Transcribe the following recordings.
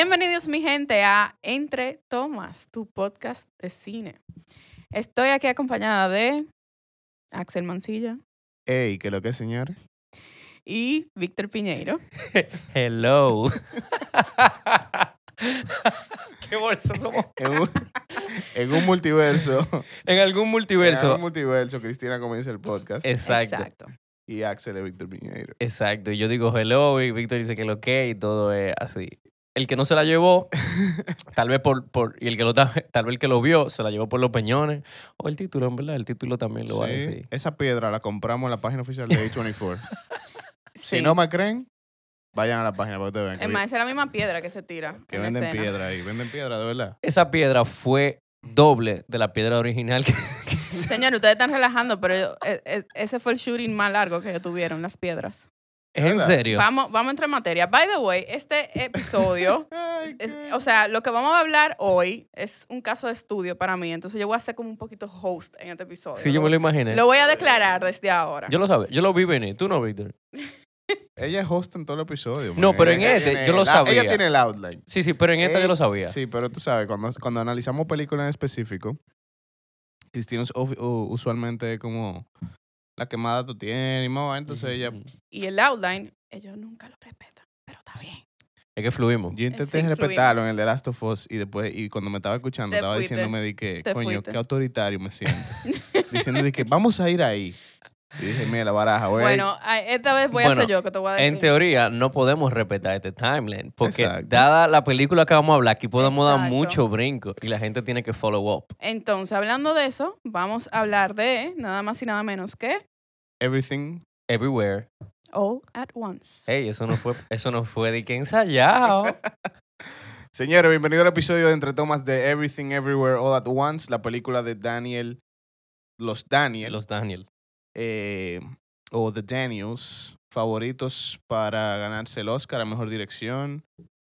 Bienvenidos mi gente a Entre Tomas, tu podcast de cine. Estoy aquí acompañada de Axel Mancilla Ey, ¿qué lo que, señores? y Víctor Piñeiro. Hello. ¿Qué bolso somos? En un, en un multiverso. En algún En multiverso. un multiverso, Cristina comienza el podcast. Exacto. Y Axel es Víctor Piñeiro. Exacto. Y yo digo hello y Víctor dice que lo que y todo es así. El que no se la llevó, tal vez por, por y el que lo ta- tal vez el que lo vio se la llevó por los peñones o el título, en verdad, el título también lo va a Sí, decir. Esa piedra la compramos en la página oficial de A24. Sí. Si no me creen, vayan a la página para que ustedes vean. Que, Es más, esa es la misma piedra que se tira. que en venden escena. piedra ahí. Venden piedra, de verdad. Esa piedra fue doble de la piedra original que, que se- Señor, ustedes están relajando, pero yo- e- e- ese fue el shooting más largo que tuvieron, las piedras. ¿Es en serio? Vamos, vamos a entrar en materia. By the way, este episodio, Ay, es- qué- o sea, lo que vamos a hablar hoy es un caso de estudio para mí. Entonces yo voy a ser como un poquito host en este episodio. Sí, yo me lo imaginé. Lo voy a declarar desde ahora. Yo lo sabía, yo lo vi venir, tú no, Víctor. Ella es host en todo el episodio. No, man. pero Ella en este, yo lo la- sabía. Ella tiene el outline. Sí, sí, pero en esta Eh, yo lo sabía. Sí, pero tú sabes, cuando, cuando analizamos películas en específico, Cristina usualmente es como la que más datos tiene y más, entonces ella... Y el outline, ellos nunca lo respetan, pero está bien. Es que fluimos. Yo intenté sí, respetarlo en el The Last of Us y después, y cuando me estaba escuchando, Te estaba fuiste. diciéndome de que, Te coño, fuiste. qué autoritario me siento. Diciendo de que vamos a ir ahí. Y dije, mira, la baraja, güey. Bueno, esta vez voy a ser yo que te voy a decir. En teoría, no podemos respetar este timeline. Porque Exacto. dada la película que vamos a hablar, aquí podemos dar mucho brinco y la gente tiene que follow up. Entonces, hablando de eso, vamos a hablar de nada más y nada menos que Everything. Everywhere. All at Once. Hey, eso no fue, eso no fue de que ensayado. Señores, bienvenido al episodio de Entre Tomas de Everything Everywhere All at Once, la película de Daniel, los Daniel, Los Daniel. Eh, o The Daniels, favoritos para ganarse el Oscar a Mejor Dirección.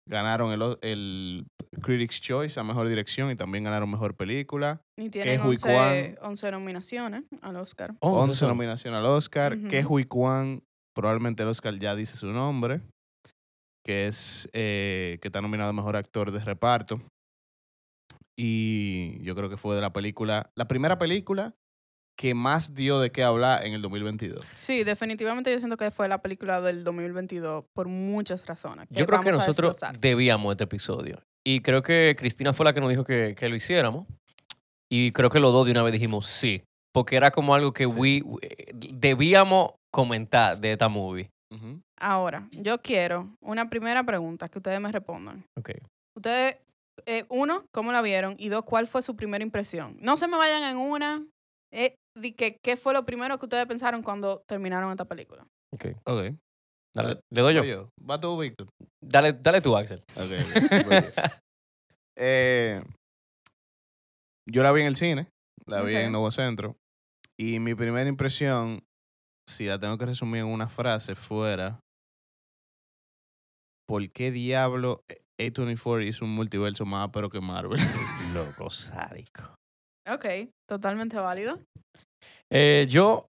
Ganaron el, el Critics' Choice a Mejor Dirección y también ganaron Mejor Película. Y tienen Hui 11, 11 nominaciones al Oscar. 11 11 son. nominaciones al Oscar. Ujú. Que Hui Kwan, probablemente el Oscar ya dice su nombre, que es eh, que está nominado a Mejor Actor de Reparto. Y yo creo que fue de la película, la primera película que más dio de qué hablar en el 2022. Sí, definitivamente yo siento que fue la película del 2022 por muchas razones. Yo creo que nosotros debíamos este episodio. Y creo que Cristina fue la que nos dijo que, que lo hiciéramos. Y creo que los dos de una vez dijimos sí. Porque era como algo que Sí. we- we- debíamos comentar de esta movie. Ahora, yo quiero una primera pregunta que ustedes me respondan. Ok. Ustedes, eh, uno, ¿cómo la vieron? Y dos, ¿cuál fue su primera impresión? No se me vayan en una. eh, di que, ¿Qué fue lo primero que ustedes pensaron cuando terminaron esta película? Ok. Ok. Dale, le doy yo. Voy yo. Va tú, Víctor. Dale, dale tú, Axel. Ok, voy yo. Eh, yo la vi en el cine, la vi Ok. en Nuevo Centro. Y mi primera impresión, si la tengo que resumir en una frase, fuera: ¿Por qué diablo A24 hizo un multiverso más pero que Marvel? Loco sádico. Ok, totalmente válido. Eh, yo,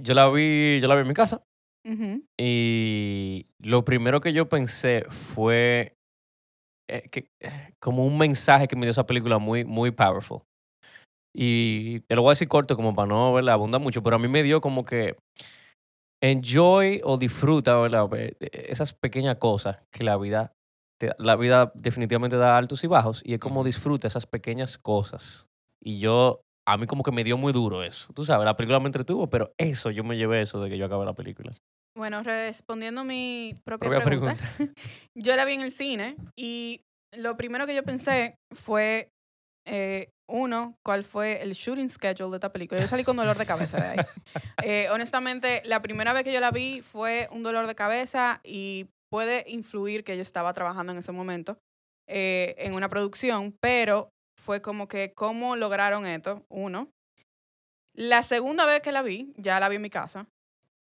yo la vi, yo la vi en mi casa. Ujú. Y lo primero que yo pensé fue eh, que, eh, como un mensaje que me dio esa película muy, muy powerful. Y te lo voy a decir corto como para no ¿verdad? abundar mucho, pero a mí me dio como que enjoy o disfruta ¿verdad? Ve- eh, esas pequeñas cosas que la vida, te- la vida definitivamente da altos y bajos y es como disfruta esas pequeñas cosas. Y yo, a mí como que me dio muy duro eso. Tú sabes, la película me entretuvo, pero eso, yo me llevé eso de que yo acabé la película. Bueno, respondiendo a mi propia, Propia pregunta, yo la vi en el cine y lo primero que yo pensé fue, eh, uno, cuál fue el shooting schedule de esta película. Yo salí con dolor de cabeza de ahí. Eh, honestamente, la primera vez que yo la vi fue un dolor de cabeza y puede influir que yo estaba trabajando en ese momento eh, en una producción, pero fue como que cómo lograron esto, uno. La segunda vez que la vi, ya la vi en mi casa,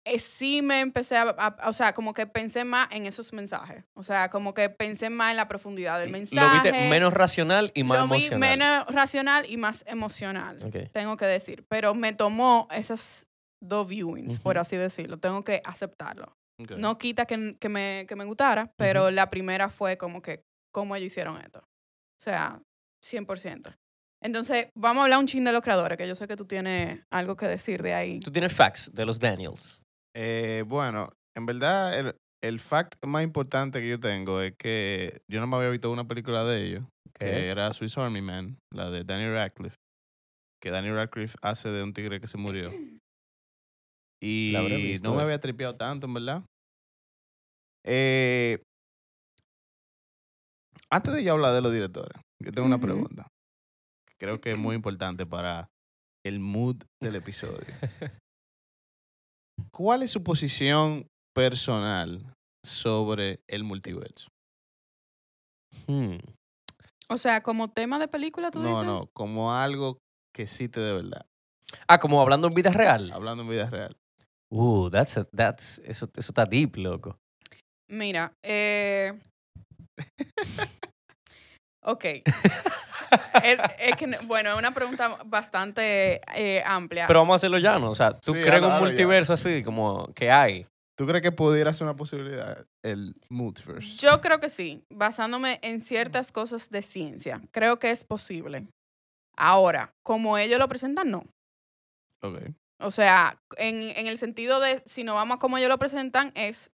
eh, sí me empecé a, a- o sea, como que pensé más en esos mensajes. O sea, como que pensé más en la profundidad del mensaje. Lo viste menos racional y más Lo vi emocional. menos racional y más emocional, tengo que decir. Pero me tomó esas dos viewings, por Ujú. así decirlo. Tengo que aceptarlo. No quita que, que me, que me gustara, pero la primera fue como que cómo ellos hicieron esto. O sea, 100%. Entonces, vamos a hablar un chin de los creadores, que yo sé que tú tienes algo que decir de ahí. Tú tienes facts de los Daniels. Eh, bueno, en verdad, el, el fact más importante que yo tengo es que yo no me había visto una película de ellos, ¿Qué que es? era Swiss Army Man, la de Daniel Radcliffe, que Daniel Radcliffe hace de un tigre que se murió. Y visto, no me eh. había tripeado tanto, en verdad. Eh, antes de yo hablar de los directores, yo tengo una pregunta. Creo que es muy importante para el mood del episodio. ¿Cuál es su posición personal sobre el multiverso? Hmm. O sea, como tema de película, tú No, dices. no, como algo que existe de verdad, Ah, como hablando en vida real. hablando en vida real. Uh, that's a- that's, eso, eso está deep, loco. Mira, eh... ok. es, es que, bueno, es una pregunta bastante eh, amplia. Pero vamos a hacerlo llano. O sea, ¿tú Sí, crees hazlo- un multiverso así como que hay? ¿Tú crees que pudiera ser una posibilidad el multiverse? Yo creo que sí, basándome en ciertas cosas de ciencia. Creo que es posible. Ahora, como ellos lo presentan, no. Ok. O sea, en, en el sentido de si no vamos a como ellos lo presentan, es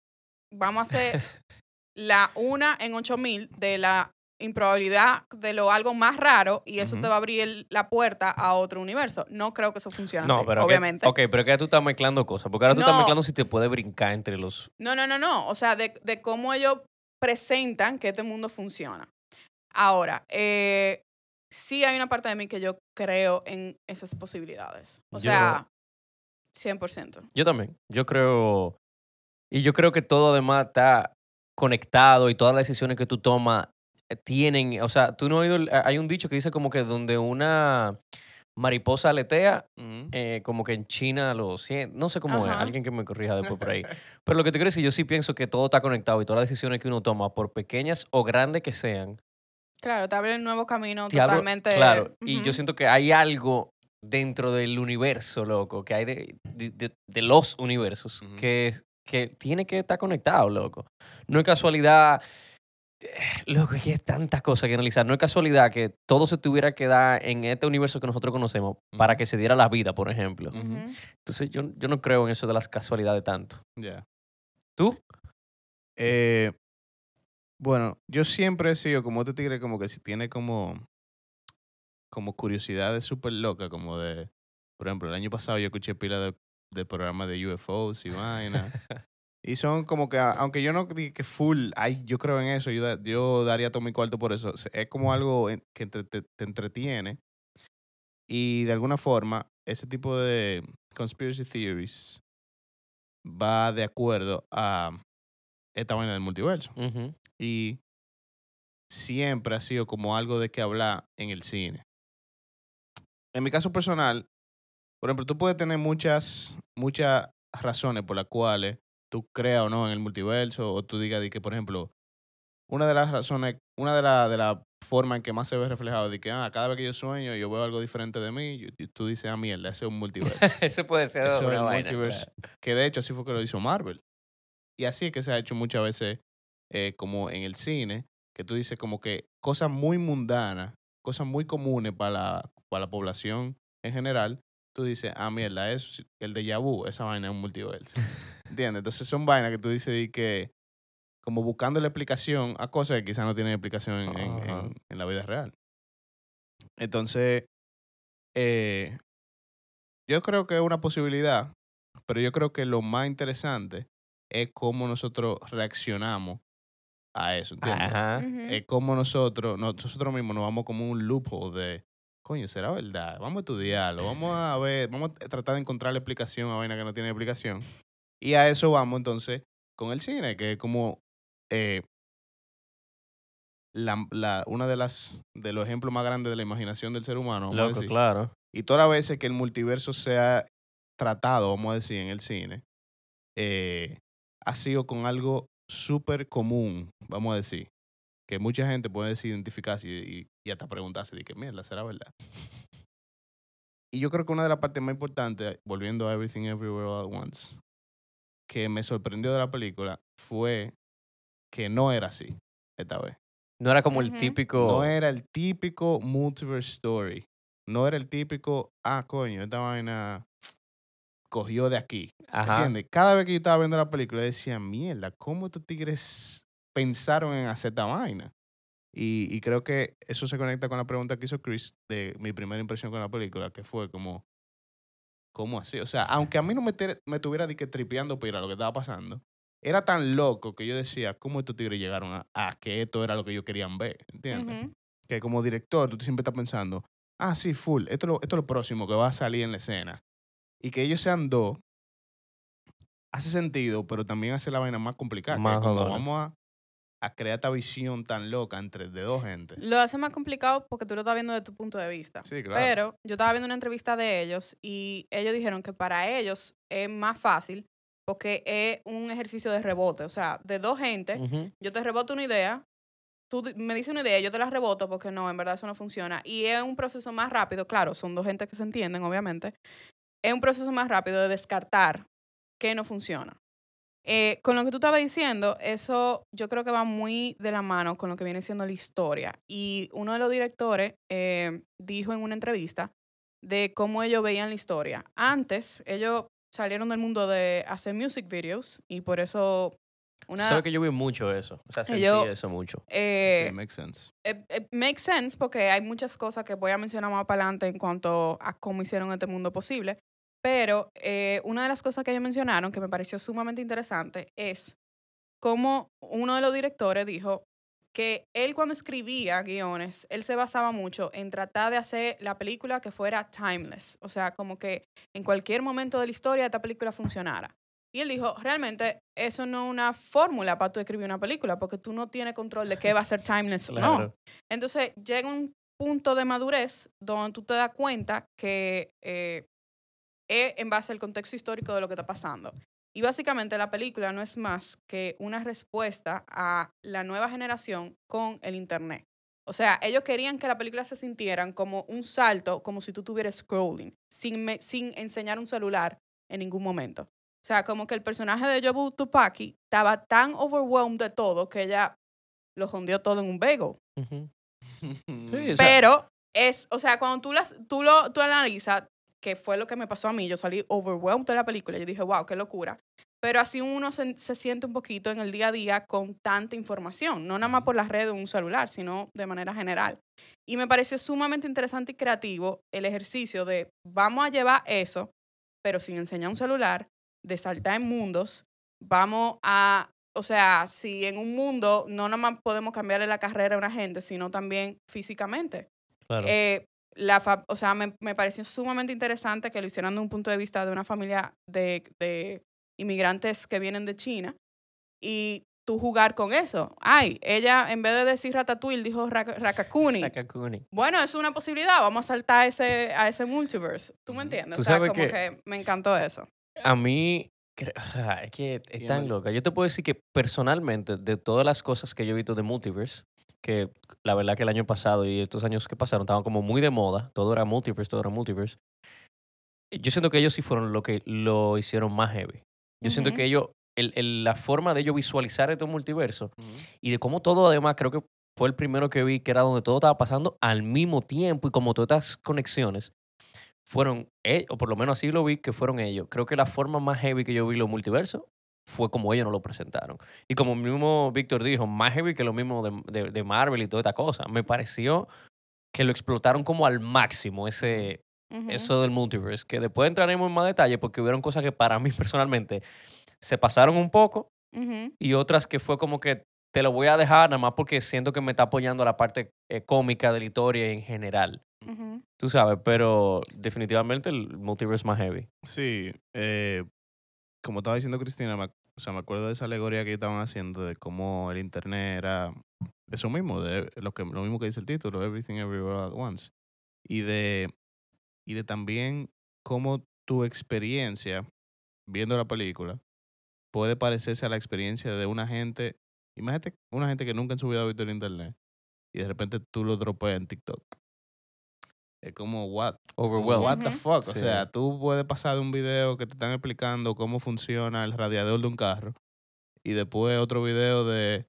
vamos a hacer la una en 8000 de la improbabilidad de lo algo más raro y eso te va a abrir el- la puerta a otro universo. No creo que eso funcione No, así, pero que- obviamente. ok, pero que tú estás mezclando cosas. Porque ahora tú estás mezclando si te puede brincar entre los. No, no, no, no. O sea, de, de cómo ellos presentan que este mundo funciona. Ahora, eh, sí hay una parte de mí que yo creo en esas posibilidades. O Yo- sea, 100%. Yo también. Yo creo. Y yo creo que todo además está conectado y todas las decisiones que tú tomas tienen. O sea, tú no has oído. Hay un dicho que dice como que donde una mariposa aletea, Ujú. eh, como que en China lo. No sé cómo es. Alguien que me corrija después por ahí. Pero lo que te quiero decir, yo sí pienso que todo está conectado y todas las decisiones que uno toma, por pequeñas o grandes que sean, Claro, te abre un nuevo camino abro- totalmente. Claro, y yo siento que hay algo dentro del universo, loco, que hay de, de, de- de los universos, que, que tiene que estar conectado, loco. No es casualidad, loco, que es tanta cosa que analizar. No es casualidad que todo se tuviera que dar en este universo que nosotros conocemos para que se diera la vida, por ejemplo. Entonces yo, yo no creo en eso de las casualidades tanto. Ya. ¿Tú? Eh, bueno, yo siempre he sido como este tigre, como que si tiene como, como curiosidades súper locas, como de, por ejemplo, el año pasado yo escuché pila de, de programas de UFOs y vaina. Y son como que, aunque yo no diga que full, ay, yo creo en eso, yo, da- yo daría todo mi cuarto por eso. Es como algo que te, te- te entretiene. Y de alguna forma, ese tipo de conspiracy theories va de acuerdo a esta vaina del multiverso. Y siempre ha sido como algo de que hablar en el cine. En mi caso personal, por ejemplo, tú puedes tener muchas, muchas razones por las cuales tú creas o no en el multiverso, o tú digas de que, por ejemplo, una de las razones, una de las de la formas en que más se ve reflejado de que, ah, cada vez que yo sueño, yo veo algo diferente de mí, y tú dices, ah, mierda, ese es un multiverso. Ese puede ser Eso es una vaina, claro. Que de hecho así fue que lo hizo Marvel. Y así es que se ha hecho muchas veces eh, como en el cine, que tú dices como que cosas muy mundanas, cosas muy comunes para la, para la población en general, tú dices, ah, mierda, es el de vu, esa vaina es un multiverso. ¿Entiendes? Entonces son vainas que tú dices y que como buscando la explicación a cosas que quizás no tienen explicación en, en- Ajá. en- en la vida real. Entonces, eh, yo creo que es una posibilidad, pero yo creo que lo más interesante es cómo nosotros reaccionamos a eso, ¿entiendes? Ajá. Es cómo nosotros, no- nosotros mismos nos vamos como un loophole de, coño, ¿será verdad? Vamos a estudiarlo, vamos a ver, vamos a tratar de encontrar la explicación a vaina que no tiene explicación. Y a eso vamos entonces con el cine, que es como eh, la, la- una de las de los ejemplos más grandes de la imaginación del ser humano. Loco, decir. claro. Y todas las veces que el multiverso se ha tratado, vamos a decir, en el cine, eh, ha sido con algo súper común, vamos a decir, que mucha gente puede decir, identificarse y, y- y hasta preguntarse de qué mierda, ¿será verdad? Y yo creo que una de las partes más importantes, volviendo a Everything Everywhere All at Once, que me sorprendió de la película fue que no era así esta vez. No era como el típico. No era el típico multiverse story. No era el típico, ah, coño, esta vaina cogió de aquí. Ajá. ¿Entiendes? Cada vez que yo estaba viendo la película, decía, mierda, ¿cómo estos tigres pensaron en hacer esta vaina? Y, y creo que eso se conecta con la pregunta que hizo Chris de mi primera impresión con la película, que fue como, ¿cómo así? O sea, aunque a mí no me, te- me tuviera de que tripeando pila lo que estaba pasando, era tan loco que yo decía, ¿cómo estos tigres llegaron a, a que esto era lo que ellos querían ver? ¿Entiendes? Que como director tú siempre estás pensando, ah, sí, full, esto es lo, esto es lo próximo que va a salir en la escena. Y que ellos sean dos, hace sentido, pero también hace la vaina más complicada. Más como vamos a, a crear esta visión tan loca entre de dos gente. Lo hace más complicado porque tú lo estás viendo desde tu punto de vista. Sí, claro. Pero yo estaba viendo una entrevista de ellos y ellos dijeron que para ellos es más fácil porque es un ejercicio de rebote. O sea, de dos gente, Ujú. yo te reboto una idea, tú me dices una idea, yo te la reboto porque no, en verdad eso no funciona. Y es un proceso más rápido, claro, son dos gente que se entienden, obviamente. Es un proceso más rápido de descartar que no funciona. Eh, con lo que tú estabas diciendo, eso yo creo que va muy de la mano con lo que viene siendo la historia. Y uno de los directores eh, dijo en una entrevista de cómo ellos veían la historia. Antes, ellos salieron del mundo de hacer music videos y por eso una... sabes que yo vi mucho eso. O sea, sentí Yo- eso mucho. eh, sí, makes sense. eh, eh, makes sense porque hay muchas cosas que voy a mencionar más para adelante en cuanto a cómo hicieron este mundo posible. Pero eh, una de las cosas que ellos mencionaron que me pareció sumamente interesante es cómo uno de los directores dijo que él cuando escribía guiones, él se basaba mucho en tratar de hacer la película que fuera timeless. O sea, como que en cualquier momento de la historia esta película funcionara. Y él dijo, realmente eso no es una fórmula para tú escribir una película, porque tú no tienes control de qué va a ser timeless o no. Entonces llega un punto de madurez donde tú te das cuenta que eh, es en base al contexto histórico de lo que está pasando. Y básicamente la película no es más que una respuesta a la nueva generación con el Internet. O sea, ellos querían que la película se sintieran como un salto, como si tú estuvieras scrolling, sin, me- sin enseñar un celular en ningún momento. O sea, como que el personaje de Jobu Tupaki estaba tan overwhelmed de todo que ella lo jondeó todo en un bagel. Ujú. Sí, Sí, o sea, Pero es, o sea, cuando tú, las, tú lo tú analizas, que fue lo que me pasó a mí, yo salí overwhelmed de la película, yo dije, wow, qué locura. Pero así uno se, se siente un poquito en el día a día con tanta información, no nada más por las redes de un celular, sino de manera general. Y me pareció sumamente interesante y creativo el ejercicio de vamos a llevar eso, pero sin enseñar un celular, de saltar en mundos, vamos a, o sea, si en un mundo no nada más podemos cambiarle la carrera a una gente, sino también físicamente. claro. Eh, la fa- o sea, me, me pareció sumamente interesante que lo hicieran de un punto de vista de una familia de, de inmigrantes que vienen de China y tú jugar con eso. Ay, ella en vez de decir ratatouille dijo Raka- Rakakuni. Rakakuni. Bueno, es una posibilidad, vamos a saltar a ese, a ese multiverse. ¿Tú me entiendes? Tú o sea, sabes como que- que me encantó eso. A mí, es que es tan loca. Yo te puedo decir que personalmente, de todas las cosas que yo he visto de Multiverse, que la verdad que el año pasado y estos años que pasaron estaban como muy de moda, todo era Multiverse, todo era Multiverse. Yo siento que ellos sí fueron lo que lo hicieron más heavy. Yo siento que ellos, el, el- la forma de ellos visualizar estos multiversos Ujú. y de cómo todo además creo que fue el primero que vi que era donde todo estaba pasando al mismo tiempo y como todas estas conexiones fueron, e- o por lo menos así lo vi que fueron ellos. Creo que la forma más heavy que yo vi los multiversos fue como ellos nos lo presentaron. Y como mismo Víctor dijo, más heavy que lo mismo de, de- de Marvel y toda esta cosa. Me pareció que lo explotaron como al máximo ese, eso del multiverse, que después entraremos en más detalle porque hubieron cosas que para mí personalmente se pasaron un poco y otras que fue como que te lo voy a dejar nada más porque siento que me está apoyando la parte eh, cómica de la historia en general. Tú sabes, pero definitivamente el multiverse más heavy. Sí, eh, como estaba diciendo Cristina, me, o sea, me acuerdo de esa alegoría que estaban haciendo de cómo el internet era eso mismo, de lo, que, lo mismo que dice el título, Everything Everywhere at Once. Y de, y de también cómo tu experiencia viendo la película puede parecerse a la experiencia de una gente, imagínate una gente que nunca en su vida ha visto el internet y de repente tú lo dropeas en TikTok. Es como, what? Overwhelmed. What the fuck? O sea, tú puedes pasar de un video que te están explicando cómo funciona el radiador de un carro y después otro video de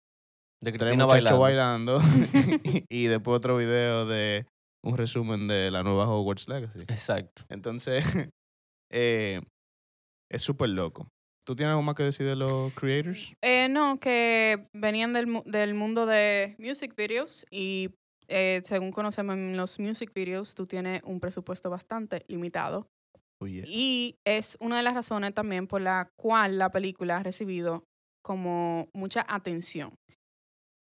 De tres Cristina bailando. bailando y, después otro video de un resumen de la nueva Hogwarts Legacy. Exacto. Entonces, eh, es súper loco. ¿Tú tienes algo más que decir de los creators? Eh, no, que venían del, del mundo de music videos y eh, según conocemos en los music videos, tú tienes un presupuesto bastante limitado. Oye, Y es una de las razones también por la cual la película ha recibido como mucha atención.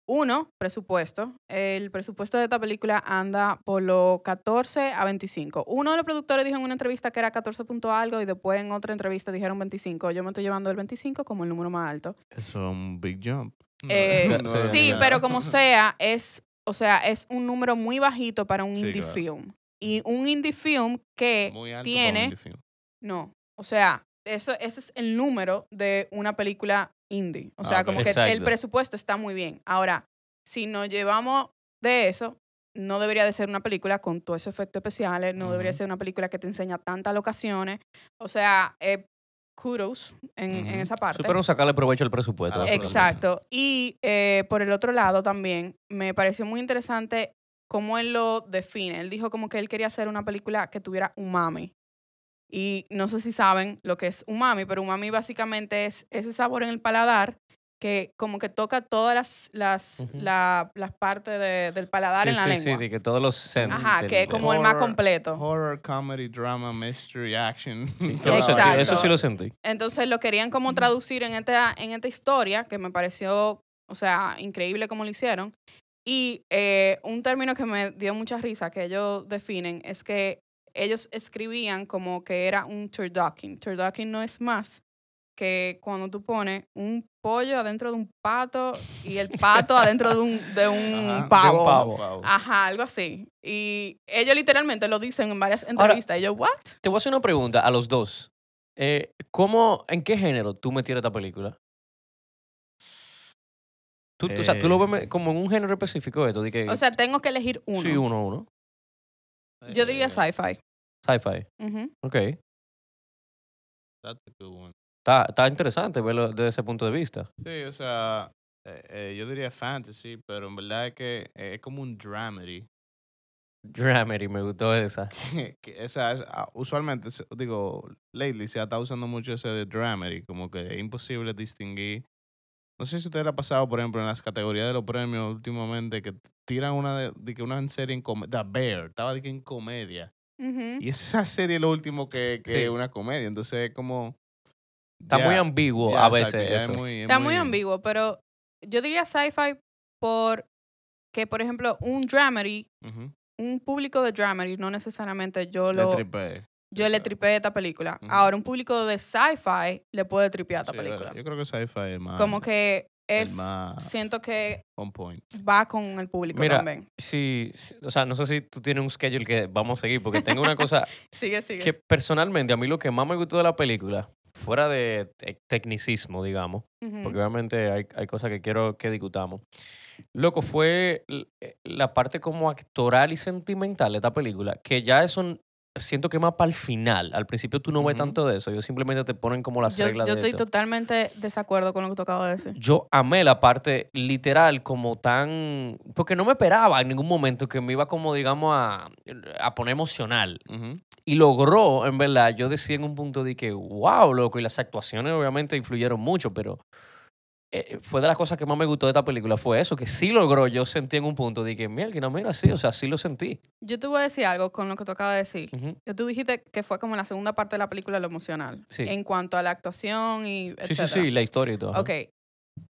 Uno, presupuesto. El presupuesto de esta película anda por los 14 a 25. Uno de los productores dijo en una entrevista que era 14 punto algo y después en otra entrevista dijeron 25. Yo me estoy llevando el 25 como el número más alto. eso es un big jump. No, Eh, no Sí, es sí, nada. pero como sea, es, o sea, es un número muy bajito para un Sí, indie claro. film. Y un indie film que Muy alto para un tiene indie film. no, o sea, eso, ese es el número de una película indie. O sea, Ah, ok. como que el presupuesto está muy bien. Ahora, si nos llevamos de eso, no debería de ser una película con todos esos efectos especiales, no debería ser una película que te enseña tantas locaciones. O sea, eh, kudos en, en esa parte. Pero sacarle provecho al presupuesto. Ah. Exacto. Y eh, por el otro lado también me pareció muy interesante cómo él lo define. Él dijo como que él quería hacer una película que tuviera umami. Y no sé si saben lo que es umami, pero umami básicamente es ese sabor en el paladar que como que toca todas las, las, la- las partes de- del paladar Sí, en la sí, lengua. sí, de que todos los senses Ajá, del- que es como el más completo. Horror, comedy, drama, mystery, action. Sí, vaina. Eso sí lo sentí. Entonces lo querían como traducir en esta, en esta historia, que me pareció, o sea, increíble como lo hicieron. Y eh, un término que me dio mucha risa, que ellos definen, es que ellos escribían como que era un turducken. Turducken no es más que cuando tú pones un pollo adentro de un pato y el pato adentro de un, de un Ajá, de pavo. un pavo. Ajá, algo así. Y ellos literalmente lo dicen en varias entrevistas. y yo, ¿what? Te voy a hacer una pregunta a los dos. Eh, ¿Cómo, en qué género tú metieras esta película? Tú, o sea, tú lo ves me- como en un género específico esto, de que O sea, tengo que elegir uno. sí, uno, uno. Yo diría Eh, sci-fi. Sci-fi. Ujú. Ok. that's a good one. Está, está interesante verlo desde ese punto de vista. Sí, o sea, eh, eh, yo diría fantasy, pero en verdad es que eh, es como un dramedy. Dramedy, me gustó esa. que, o sea, es- ah, usualmente, digo, lately se ha estado usando mucho ese de dramedy, como que es imposible distinguir. No sé si usted le ha pasado, por ejemplo, en las categorías de los premios últimamente, que tiran una de, de que una serie en comedia. The Bear, estaba de que en comedia. Ujú. Y esa serie es lo último que, que Sí. es una comedia. Entonces es como. Está muy ambiguo a exacto, veces ya es eso. muy- es Está muy ambiguo, pero yo diría sci-fi por que, por ejemplo, un dramedy, un público de dramedy, no necesariamente yo Le lo, tripé. yo le tripeé esta película. Ahora, un público de sci-fi le puede tripear esta Sí, película. Yo creo que sci-fi es más. Como que es, más siento que on point. va con el público Mira, también. Sí, sí, o sea, no sé si tú tienes un schedule que vamos a seguir, porque tengo una cosa Sigue, sigue. que personalmente a mí lo que más me gustó de la película, fuera de te- tecnicismo, digamos, Ujú. porque obviamente hay, hay cosas que quiero que discutamos. Loco, fue eh, la parte como actoral y sentimental de esta película, que ya eso siento que más para el final. Al principio tú no ves Ujú. tanto de eso, ellos simplemente te ponen como las yo, reglas yo de estoy esto. totalmente desacuerdo con lo que tú acabas de decir. Yo amé la parte literal como tan... Porque no me esperaba en ningún momento que me iba como, digamos, a, a poner emocional. Ujú. Y logró, en verdad, yo decía en un punto de que, wow, loco, y las actuaciones obviamente influyeron mucho, pero eh, fue de las cosas que más me gustó de esta película, fue eso, que sí logró, yo sentí en un punto de que, mira, mira, sí, o sea, sí lo sentí. Yo te voy a decir algo con lo que tú acabas de decir. Ujú. Que tú dijiste que fue como la segunda parte de la película lo emocional. Sí. En cuanto a la actuación y Sí, sí, etcétera. sí, la historia y todo. Ok.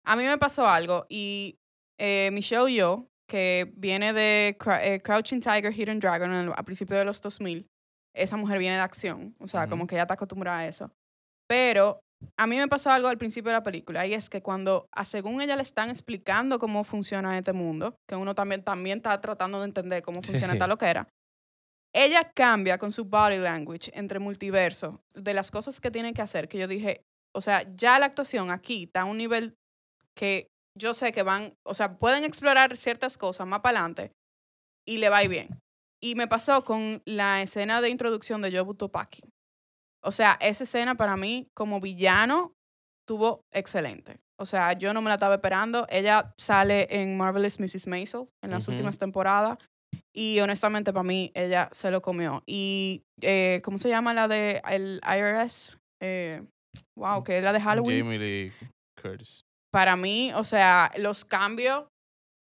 A mí me pasó algo y eh, Michelle Yeoh, que viene de eh, Crouching Tiger, Hidden Dragon en el- a principios de los 2000, esa mujer viene de acción. O sea, como que ella está acostumbrada a eso. Pero a mí me pasó algo al principio de la película y es que cuando, a según ella le están explicando cómo funciona este mundo, que uno también, también está tratando de entender cómo funciona Sí. esta loquera, ella cambia con su body language entre multiverso de las cosas que tiene que hacer, que yo dije, o sea, ya la actuación aquí está a un nivel que yo sé que van, o sea, pueden explorar ciertas cosas más para adelante y le va a ir bien. Y me pasó con la escena de introducción de Jobu Topaki. O sea, esa escena para mí como villano tuvo excelente. O sea, yo no me la estaba esperando. Ella sale en Marvelous Mrs. Maisel en las últimas temporadas. Y honestamente, para mí, ella se lo comió. Y, eh, ¿cómo se llama la de el IRS? Eh, wow, que es la de Halloween. Jamie Lee Curtis. Para mí, o sea, los cambios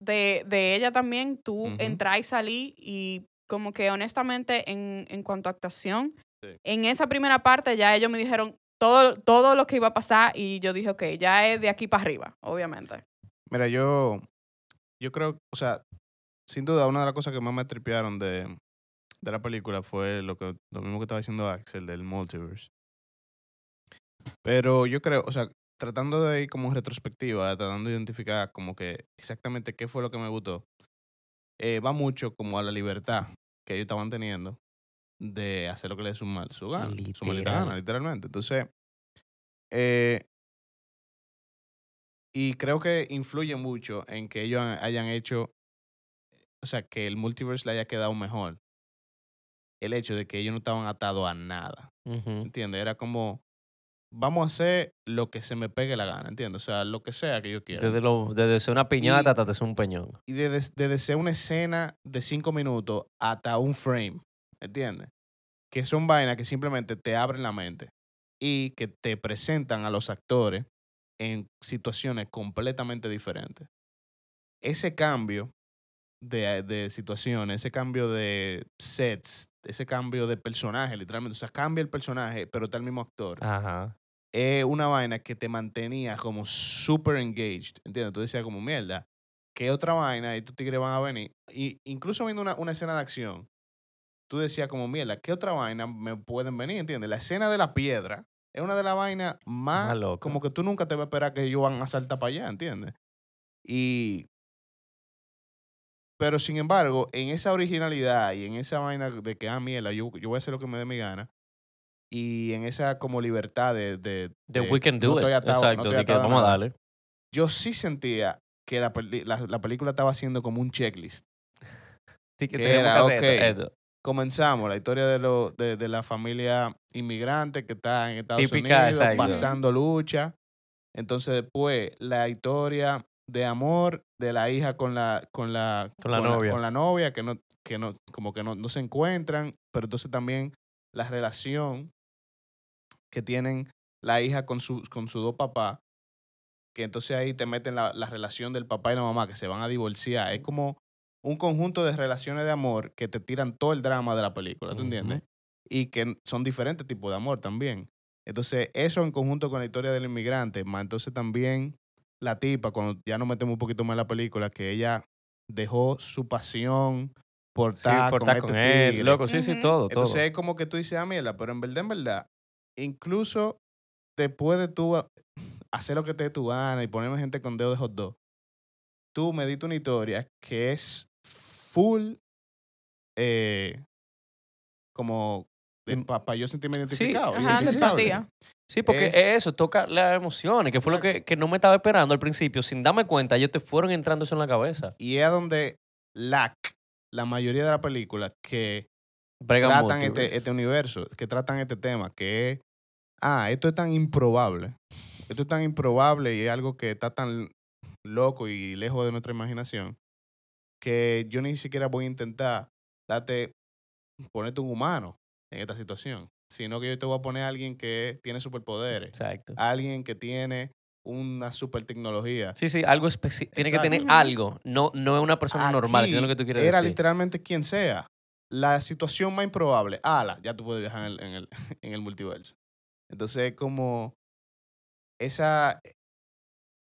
de, de ella también, tú Ujú. entrar y salir y como que honestamente en, en cuanto a actuación, Sí. en esa primera parte ya ellos me dijeron todo, todo lo que iba a pasar y yo dije, ok, ya es de aquí para arriba, obviamente. Mira, yo, yo creo, o sea, sin duda, una de las cosas que más me tripearon de, de la película fue lo, que, lo mismo que estaba diciendo Axel del multiverse. Pero yo creo, o sea, tratando de ir como en retrospectiva, tratando de identificar como que exactamente qué fue lo que me gustó, eh, va mucho como a la libertad que ellos estaban teniendo de hacer lo que les dé su, gana, su maldita gana, literalmente. Entonces, eh, y creo que influye mucho en que ellos hayan hecho, o sea, que el multiverse le haya quedado mejor. El hecho de que ellos no estaban atados a nada, Ujú. ¿entiendes? Era como, vamos a hacer lo que se me pegue la gana, ¿entiendes? O sea, lo que sea que yo quiera. Desde, lo, desde ser una piñata Y- hasta ser un peñón. Y desde, desde ser una escena de cinco minutos hasta un frame, ¿entiendes? Que son vainas que simplemente te abren la mente y que te presentan a los actores en situaciones completamente diferentes. Ese cambio de, de situaciones, ese cambio de sets, ese cambio de personaje, literalmente, o sea, cambia el personaje, pero está el mismo actor Ajá. Es una vaina que te mantenía como super engaged, ¿entiendes? Tú decías como, mierda, ¿qué otra vaina? Y tus tigres van a venir. Y incluso viendo una, una escena de acción, tú decías como, mierda, ¿qué otra vaina me pueden venir? ¿Entiendes? La escena de la piedra es una de las vainas más, como que tú nunca te vas a esperar que ellos van a saltar para allá, ¿entiendes? Y... Pero sin embargo, en esa originalidad y en esa vaina de que, ah, mierda, yo, yo voy a hacer lo que me dé mi gana, y en esa como libertad de... de, We Can no Do It. estoy atado- no Exacto. estoy de que vamos a darle. Yo sí sentía que la, la, la película estaba haciendo como un checklist. Sí, que era, que esto, esto. Comenzamos la historia de, lo, de, de la familia inmigrante que está en Estados Típica, Unidos exacto. pasando lucha. Entonces después la historia de amor de la hija con la con la Con la novia. con la novia que no que no como que no, no se encuentran, pero entonces también la relación que tienen la hija con su con sus dos papás, que entonces ahí te meten la, la relación del papá y la mamá que se van a divorciar. Es como un conjunto de relaciones de amor que te tiran todo el drama de la película, ¿tú entiendes? Y que son diferentes tipos de amor también. Entonces, eso en conjunto con la historia del inmigrante, más entonces también la tipa, cuando ya nos metemos un poquito más en la película, que ella dejó su pasión por Sí, estar por con este con él. tigre. Loco, sí, sí, todo. Entonces es como que tú dices, ah, mierda, pero en verdad, en verdad, incluso después de tú hacer lo que te dé tu gana y ponerme gente con dedo de hot dog, tú me diste una historia que es full, eh, como Im- para yo sentirme identificado. sí, sí, sí, porque Es- eso, toca las emociones, que fue lo que, que no me estaba esperando al principio. Sin darme cuenta, ellos te fueron entrando eso en la cabeza. Y es a donde lack la mayoría de las películas que Bregan tratan este, este universo, que tratan este tema, que es, ah, esto es tan improbable, esto es tan improbable y es algo que está tan loco y lejos de nuestra imaginación, que yo ni siquiera voy a intentar darte, ponerte un humano en esta situación, sino que yo te voy a poner a alguien que tiene superpoderes, Exacto. alguien que tiene una super tecnología. Sí, sí, algo específico. Tiene que tener algo. No, no es una persona normal, lo que tú quieres Era decir. literalmente quien sea. La situación más improbable, ala, ya tú puedes viajar en el, en el, en el multiverso. Entonces, como esa,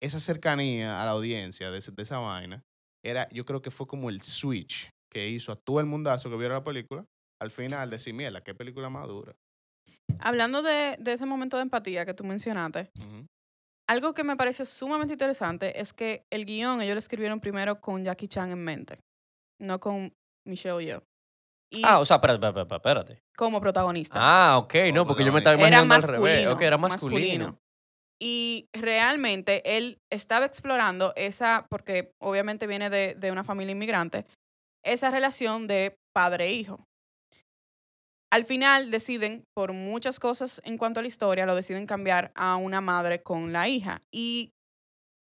esa cercanía a la audiencia de, esa vaina, era, yo creo que fue como el switch que hizo a todo el mundazo que viera la película, al final decir, mierda, qué película más dura. Hablando de, de ese momento de empatía que tú mencionaste, algo que me pareció sumamente interesante es que el guion ellos lo escribieron primero con Jackie Chan en mente, no con Michelle Yeoh. Y Ah, o sea, espérate, espérate, espérate. como protagonista. Ah, ok, no, porque yo me estaba era imaginando al masculino. revés. Ok, era masculino. Y realmente él estaba explorando esa, porque obviamente viene de, de una familia inmigrante, esa relación de padre-hijo. Al final deciden, por muchas cosas en cuanto a la historia, lo deciden cambiar a una madre con la hija. Y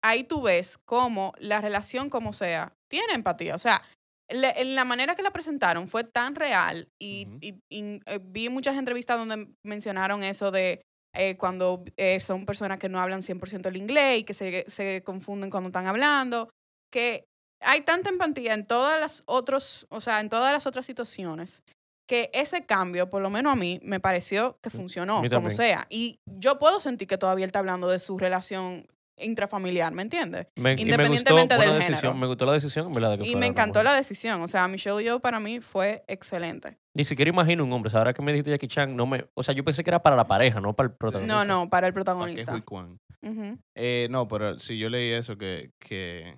ahí tú ves cómo la relación, como sea, tiene empatía. O sea, en la manera que la presentaron fue tan real y, Ujú. y- y, eh, vi muchas entrevistas donde mencionaron eso de eh, cuando eh, son personas que no hablan 100% el inglés y que se, se confunden cuando están hablando, que hay tanta empatía en todas las otros, o sea, en todas las otras situaciones que ese cambio, por lo menos a mí, me pareció que funcionó, como sea. Y yo puedo sentir que todavía él está hablando de su relación intrafamiliar, ¿me entiendes? Me, y me gustó, Independientemente del decisión, género. me gustó la decisión, en verdad, de Y me encantó la decisión. O sea, Michelle Yeoh para mí fue excelente. Ni siquiera imagino un hombre. O sea, ahora que me dijiste Jackie Chan, no me... O sea, yo pensé que era para la pareja, no para el protagonista. No, no, para el ¿Para qué protagonista. Hui Kwan? Ujú. Eh, no, pero si yo leí eso, que, que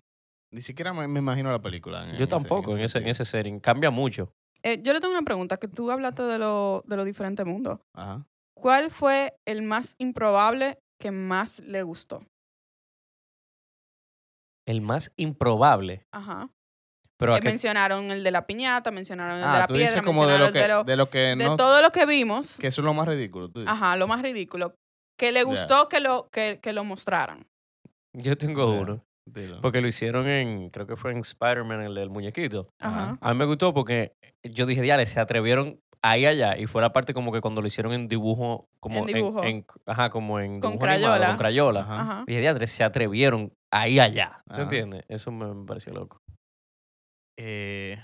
ni siquiera me, me imagino la película. en Yo tampoco, en ese, en ese setting. Cambia mucho. Eh, yo le tengo una pregunta, que tú hablaste de lo, de los diferentes mundos. Ajá. ¿Cuál fue el más improbable que más le gustó? El más improbable. Ajá. Pero Eh, a qué- mencionaron el de la piñata, mencionaron el de Ah, la tú piedra, dices como de lo, que, el de, lo- de lo que de no... todo lo que vimos. Que eso es lo más ridículo. tú dices. Ajá, lo más ridículo. Que le gustó que, lo, que, que lo mostraran. Yo tengo uno. Dilo. Porque lo hicieron en, creo que fue en Spider-Man, el del muñequito. Ajá. A mí me gustó porque yo dije, diale, se atrevieron ahí allá. Y fue la parte como que cuando lo hicieron en dibujo, como En dibujo. en- ajá, como en Con dibujo animado, crayola. con crayola. Ajá. Ajá. Dije, diadre, se atrevieron ahí allá. ¿Te entiendes? Eso me, me pareció loco. Eh,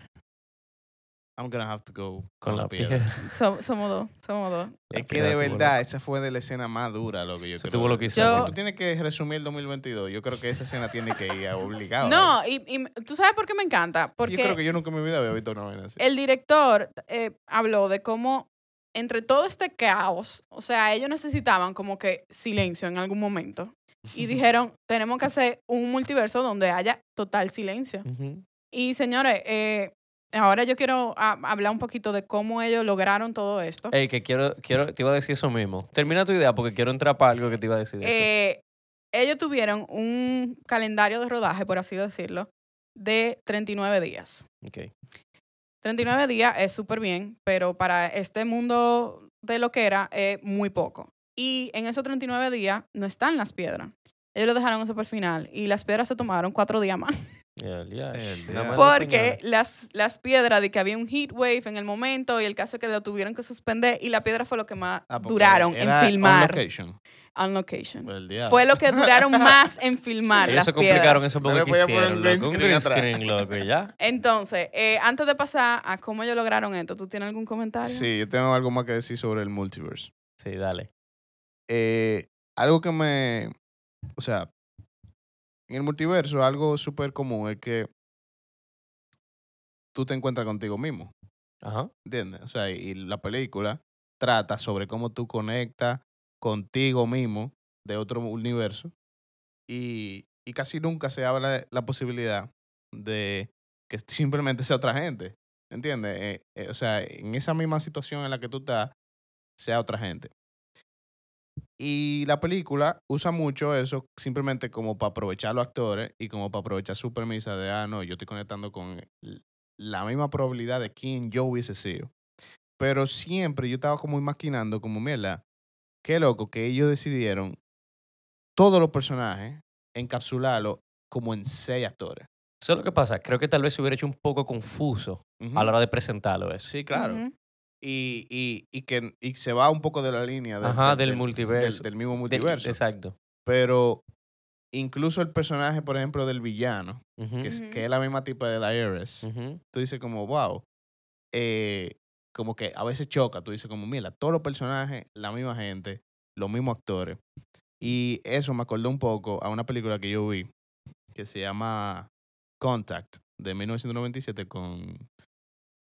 I'm gonna have to go Con la piedra. So- somos dos, somos dos. La Es que de verdad, loco. esa fue de la escena más dura, lo que yo Se creo. tuvo lo que hizo. Yo- Si tú tienes que resumir el 2022, yo creo que esa escena tiene que ir a obligado. No, y, y tú sabes por qué me encanta. Porque Yo creo que yo nunca en mi vida había visto una vaina así. el director eh, habló de cómo entre todo este caos, o sea, ellos necesitaban como que silencio en algún momento. Y dijeron, tenemos que hacer un multiverso donde haya total silencio. Y señores, eh, ahora yo quiero hablar un poquito de cómo ellos lograron todo esto. Ey, que quiero, quiero, te iba a decir eso mismo. Termina tu idea porque quiero entrar para algo que te iba a decir. eso. Eh, ellos tuvieron un calendario de rodaje, por así decirlo, de 39 días. Ok. 39 días es súper bien, pero para este mundo de lo que era, es muy poco. Y en esos 39 días no están las piedras. Ellos lo dejaron eso por el final y las piedras se tomaron cuatro días más. El Porque las, las piedras, de que había un heat wave en el momento y el caso es que lo tuvieron que suspender y la piedra fue lo que más Ah, duraron era en on filmar location. on location. El. Fue lo que duraron más en filmar Ellos las se complicaron piedras. eso porque quisieron, un green loco. Green screen, loco, y ya. Entonces, eh, antes de pasar a cómo ellos lograron esto, ¿tú tienes algún comentario? Sí, yo tengo algo más que decir sobre el multiverse. Sí, dale. Eh, algo que me... O sea, en el multiverso algo súper común es que tú te encuentras contigo mismo. Ajá. ¿Entiendes? O sea, y la película trata sobre cómo tú conectas contigo mismo de otro universo y, y casi nunca se habla de la posibilidad de que simplemente sea otra gente. ¿Entiendes? Eh, eh, o sea, en esa misma situación en la que tú estás, sea otra gente. Y la película usa mucho eso simplemente como para aprovechar a los actores y como para aprovechar su premisa de, ah, no, yo estoy conectando con la misma probabilidad de quién yo hubiese sido. Pero siempre yo estaba como imaginando, como, mierda, qué loco que ellos decidieron todos los personajes encapsularlos como en seis actores. Eso es lo que pasa. Creo que tal vez se hubiera hecho un poco confuso a la hora de presentarlo eso. Sí, claro. Ujú. Y, y, y que y se va un poco de la línea del, Ajá, del- del multiverso. del- del mismo multiverso. exacto. Pero incluso el personaje, por ejemplo, del villano, Ujú, que, es, que es la misma tipa de la Iris, ujú. tú dices como, wow, eh, como que a veces choca, tú dices como, mira, todos los personajes, la misma gente, los mismos actores. Y eso me acordó un poco a una película que yo vi que se llama Contact de 1997 con,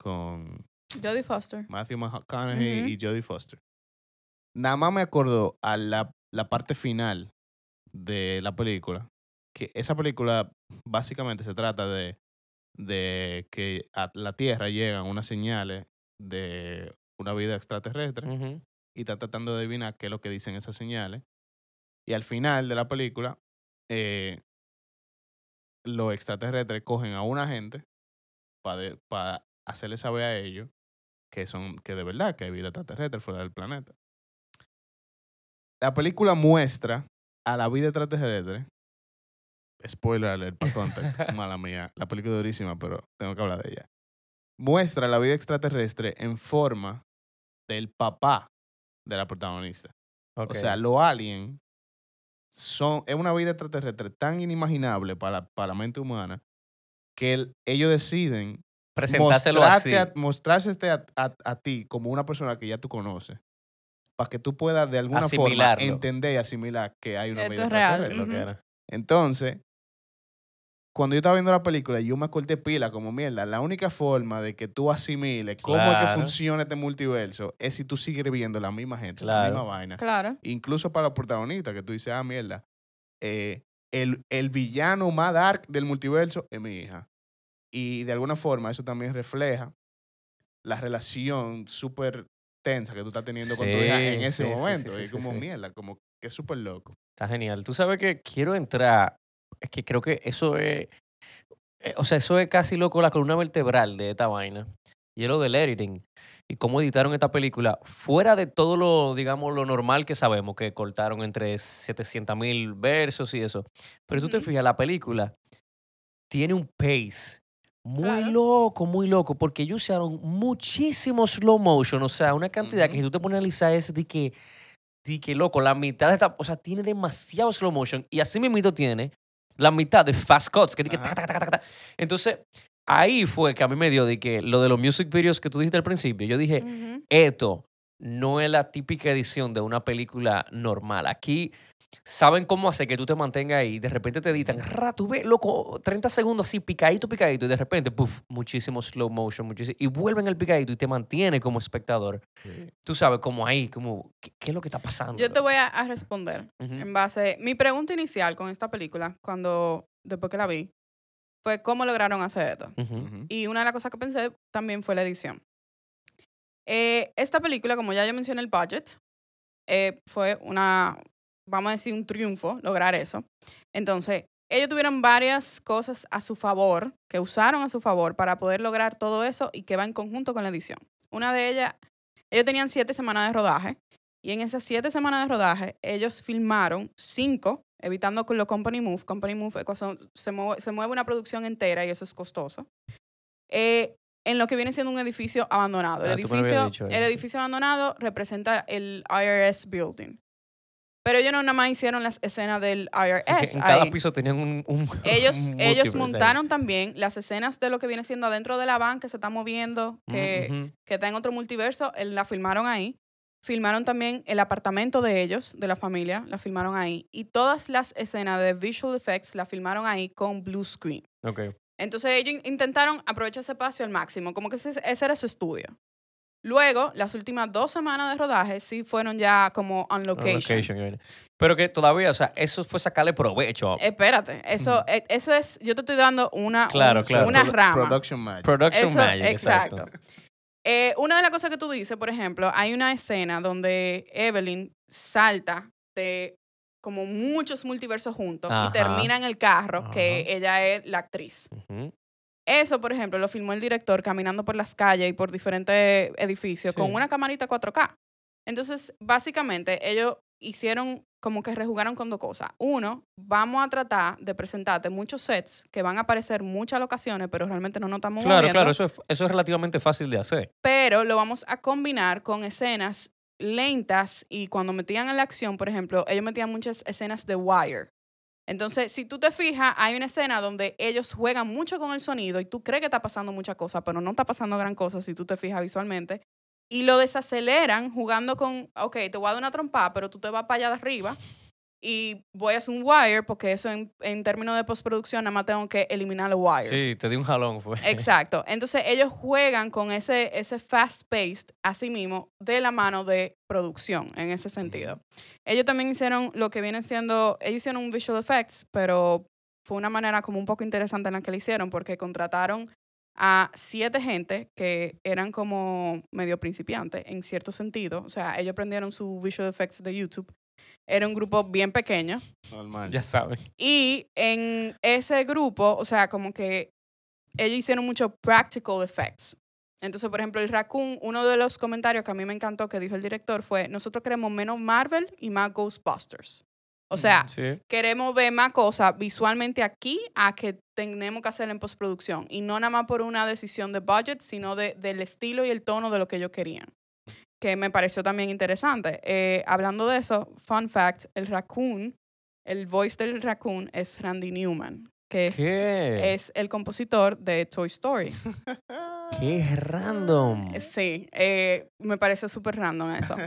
con Jodie Foster. Matthew McConaughey y Jodie Foster. Nada más me acordó a la, la parte final de la película, que esa película básicamente se trata de, de que a la Tierra llegan unas señales de una vida extraterrestre y está tratando de adivinar qué es lo que dicen esas señales. Y al final de la película, eh, los extraterrestres cogen a una gente para hacerle saber a ellos que son que de verdad que hay vida extraterrestre fuera del planeta. La película muestra a la vida extraterrestre spoiler alert para mala mía. La película es durísima, pero tengo que hablar de ella. Muestra la vida extraterrestre en forma del papá de la protagonista. O sea, los aliens son, es una vida extraterrestre tan inimaginable para la, para la mente humana que el- ellos deciden presentárselo así. mostrarte a, mostrarse a, a- a ti como una persona que ya tú conoces. Para que tú puedas de alguna forma entender y asimilar que hay una Esto vida es real. que era. Entonces, cuando yo estaba viendo la película, yo me corté pila como mierda. La única forma de que tú asimiles cómo es que funciona este multiverso es si tú sigues viendo la misma gente, la misma vaina. Claro. Incluso para los protagonistas, que tú dices, ah, mierda, eh, el, el villano más dark del multiverso es mi hija. Y de alguna forma eso también refleja la relación súper tensa que tú estás teniendo con tu hija en ese sí, momento. sí, y sí, como mierda, como que es súper loco. Está genial. Tú sabes que quiero entrar. Es que creo que eso es. eh, O sea, eso es casi loco la columna vertebral de esta vaina. Y es lo del editing. Y cómo editaron esta película. Fuera de todo lo, digamos, lo normal que sabemos, que cortaron entre 700 mil versos y eso. Pero tú te fijas, la película tiene un pace muy Claro. loco, muy loco, porque ellos usaron muchísimo slow motion, o sea, una cantidad que si tú te pones a analizar es de que, de que loco, la mitad de esta, o sea, tiene demasiado slow motion y así mismo tiene la mitad de fast cuts, que, de que Ajá. tac, tac, tac, tac, tac. Entonces, ahí fue que a mí me dio de que lo de los music videos que tú dijiste al principio, yo dije, esto no es la típica edición de una película normal. Aquí saben cómo hacer que tú te mantengas ahí. De repente te editan, ra, tú ves, loco, 30 segundos así, picadito, picadito. Y de repente, puff, muchísimo slow motion, muchísimo. Y vuelven el picadito y te mantiene como espectador. Tú sabes, como ahí, como, ¿qué, qué es lo que está pasando? Yo te voy a, a responder en base. Mi pregunta inicial con esta película, cuando después que la vi, fue cómo lograron hacer esto. Y una de las cosas que pensé también fue la edición. Eh, esta película, como ya yo mencioné el budget, eh, fue una, vamos a decir, un triunfo lograr eso. Entonces, ellos tuvieron varias cosas a su favor, que usaron a su favor para poder lograr todo eso y que va en conjunto con la edición. Una de ellas, ellos tenían siete semanas de rodaje y en esas siete semanas de rodaje, ellos filmaron cinco, evitando con lo Company Move. Company Move se mueve, se mueve una producción entera y eso es costoso. Eh, en lo que viene siendo un edificio abandonado. El, Ah, edificio, el edificio abandonado representa el IRS building. Pero ellos no nada más hicieron las escenas del En, IRS. que en cada ahí. piso tenían un. un Ellos, un ellos ahí. montaron también las escenas de lo que viene siendo adentro de la van que se está moviendo, que, Ujú. que está en otro multiverso, la filmaron ahí. Filmaron también el apartamento de ellos, de la familia, la filmaron ahí. Y todas las escenas de visual effects la filmaron ahí con blue screen. Ok. Entonces ellos in- intentaron aprovechar ese espacio al máximo, como que ese, ese era su estudio. Luego, las últimas dos semanas de rodaje sí fueron ya como on On location. Pero que todavía, o sea, eso fue sacarle provecho. Espérate, eso, eh, eso es, yo te estoy dando una, Claro, un- claro. una rama. Production magic. Production Eso, magic, exacto. exacto. Eh, una de las cosas que tú dices, por ejemplo, hay una escena donde Evelyn salta de como muchos multiversos juntos Ajá. y termina en el carro, que ella es la actriz. Ujú. Eso, por ejemplo, lo filmó el director caminando por las calles y por diferentes edificios Sí. con una camarita 4K. Entonces, básicamente, ellos hicieron como que rejugaron con dos cosas. Uno, vamos a tratar de presentarte muchos sets que van a aparecer muchas locaciones, pero realmente no nos estamos Claro, moviendo. claro, eso es, eso es relativamente fácil de hacer. Pero lo vamos a combinar con escenas lentas y cuando metían en la acción, por ejemplo, ellos metían muchas escenas de wire. Entonces, si tú te fijas, hay una escena donde ellos juegan mucho con el sonido y tú crees que está pasando mucha cosa, pero no está pasando gran cosa si tú te fijas visualmente. Y lo desaceleran jugando con, ok, te voy a dar una trompa, pero tú te vas para allá de arriba y voy a hacer un wire porque eso en, en términos de postproducción nada más tengo que eliminar los wires. Sí, te di un jalón, fue. Exacto. Entonces ellos juegan con ese, ese fast-paced, así mismo, de la mano de producción, en ese sentido. Ellos también hicieron lo que viene siendo, ellos hicieron un visual effects, pero fue una manera como un poco interesante en la que lo hicieron, porque contrataron a siete gente que eran como medio principiantes, en cierto sentido. O sea, ellos aprendieron su visual effects de YouTube. Era un grupo bien pequeño. Normal. Ya sabes. Y en ese grupo, o sea, como que ellos hicieron mucho practical effects. Entonces, por ejemplo, el Raccoon, uno de los comentarios que a mí me encantó que dijo el director fue, nosotros queremos menos Marvel y más Ghostbusters. O sea, Sí. queremos ver más cosas visualmente aquí a que tenemos que hacer en postproducción. Y no nada más por una decisión de budget, sino de, del estilo y el tono de lo que ellos querían. Que me pareció también interesante. Eh, hablando de eso, fun fact, el raccoon, el voice del raccoon es Randy Newman, que es, el compositor de Toy Story. Qué random. Eh, Sí, eh, me pareció súper random eso.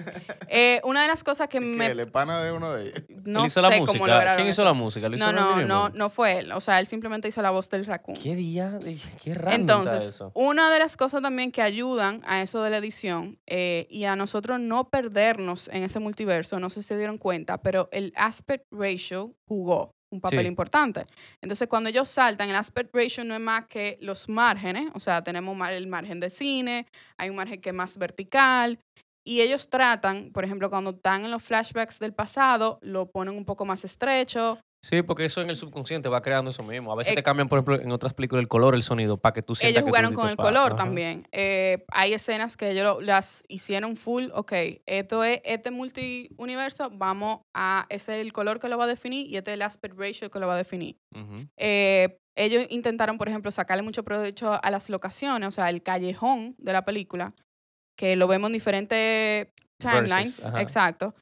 Eh, una de las cosas que ¿Y me... qué? ¿El pana de uno de ellos? No ¿Él hizo sé la cómo música? lograron ¿Quién hizo eso. la música? ¿Lo hizo No, no, no, no fue él. O sea, él simplemente hizo la voz del raccoon. ¿Qué día? Qué random Entonces, está eso. una de las cosas también que ayudan a eso de la edición eh, y a nosotros no perdernos en ese multiverso, no sé si se dieron cuenta, pero el aspect ratio jugó un papel Sí. importante. Entonces, cuando ellos saltan, el aspect ratio no es más que los márgenes, o sea, tenemos el margen de cine, hay un margen que es más vertical, y ellos tratan, por ejemplo, cuando están en los flashbacks del pasado, lo ponen un poco más estrecho, Sí, porque eso en el subconsciente va creando eso mismo. A veces Eh, te cambian, por ejemplo, en otras películas el color, el sonido, para que tú sientas ellos que tú jugaron diste con el pa- color Ajá. también. Eh, hay escenas que ellos lo- las hicieron full, ok, esto es este multiuniverso, vamos a, ese es el color que lo va a definir y este es el aspect ratio que lo va a definir. Eh, ellos intentaron, por ejemplo, sacarle mucho provecho a las locaciones, o sea, el callejón de la película, que lo vemos en diferentes timelines, Versus, exacto.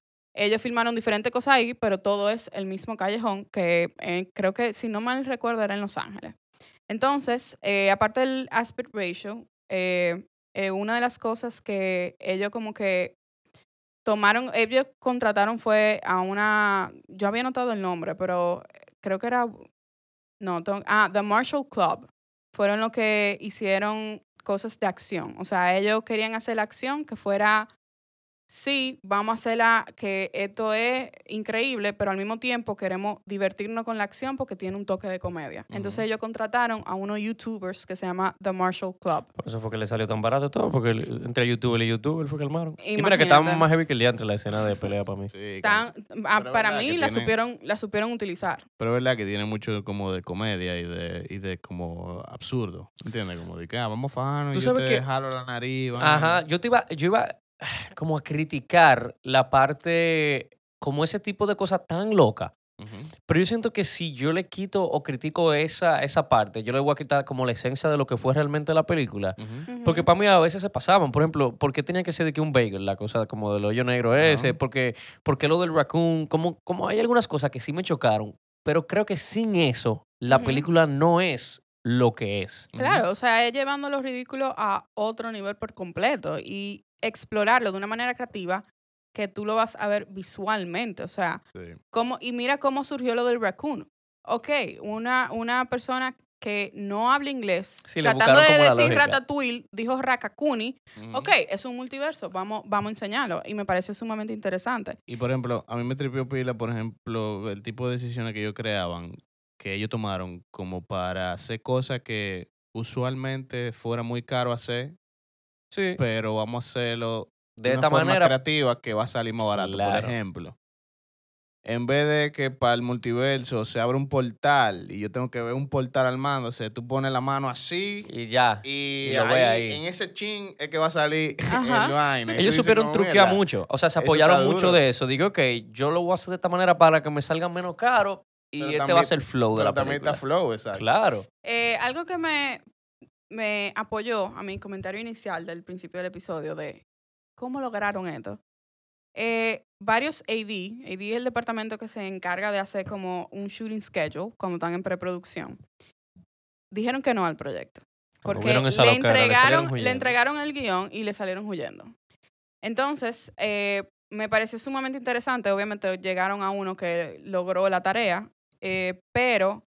Ellos filmaron diferentes cosas ahí, pero todo es el mismo callejón que eh, creo que, si no mal recuerdo, era en Los Ángeles. Entonces, eh, aparte del aspect ratio, eh, una de las cosas que ellos como que tomaron, ellos contrataron fue a una, yo había notado el nombre, pero creo que era, no, ah, The Marshall Club. Fueron los que hicieron cosas de acción. O sea, ellos querían hacer la acción que fuera, sí, vamos a hacerla, que esto es increíble, pero al mismo tiempo queremos divertirnos con la acción porque tiene un toque de comedia. Entonces ellos contrataron a unos YouTubers que se llama The Marshall Club. Por eso fue que le salió tan barato todo, porque el- entre youtuber y youtuber fue que armaron. Y mira que Imagínate. estaba más heavy que el día entre la escena de pelea para mí. Sí, Tan- ah, para mí la tiene- supieron, la supieron utilizar. Pero es verdad que tiene mucho como de comedia y de, y de como absurdo. ¿Entiendes? Como de que ah, vamos Tú y yo te que- jalo la nariz. Ajá, yo te iba, yo iba como a criticar la parte, como ese tipo de cosas tan loca. Pero yo siento que si yo le quito o critico esa, esa parte, yo le voy a quitar como la esencia de lo que fue realmente la película. Ujú. Porque para mí a veces se pasaban. Por ejemplo, ¿por qué tenía que ser de que un bagel? La cosa como del hoyo negro ese. Ajá. Porque, porque lo del raccoon. Como, como hay algunas cosas que sí me chocaron. Pero creo que sin eso, la película no es lo que es. Claro, o sea, es llevando lo ridículo a otro nivel por completo y explorarlo de una manera creativa que tú lo vas a ver visualmente. O sea, Sí. cómo, y mira cómo surgió lo del raccoon. Ok, una, una persona que no habla inglés, Sí, tratando de decir ratatouille, dijo rakakuni. Ujú. Ok, es un multiverso, vamos, vamos a enseñarlo. Y me pareció sumamente interesante. Y por ejemplo, a mí me tripió pila, por ejemplo, el tipo de decisiones que ellos creaban, que ellos tomaron como para hacer cosas que usualmente fuera muy caro hacer, Sí. pero vamos a hacerlo De una esta forma manera. creativa que va a salir más barato. Claro. Por ejemplo, en vez de que para el multiverso se abra un portal y yo tengo que ver un portal armándose, tú pones la mano así Y ya. y, Y lo ahí, ve ahí. en ese chin es que va a salir Ajá. el vaina. Ellos supieron truquear mucho. O sea, se apoyaron mucho duro. de eso. Digo, ok, yo lo voy a hacer de esta manera para que me salga menos caro. Y Pero este también- va a ser el flow de Pero la también película. está flow, exacto. Claro. Eh, algo que me, me apoyó a mi comentario inicial del principio del episodio de cómo lograron esto. Eh, varios AD, AD es el departamento que se encarga de hacer como un shooting schedule cuando están en preproducción, dijeron que no al proyecto. Porque le entregaron, le entregaron el guion y le salieron huyendo. Entonces, eh, me pareció sumamente interesante. Obviamente llegaron a uno que logró la tarea, eh, pero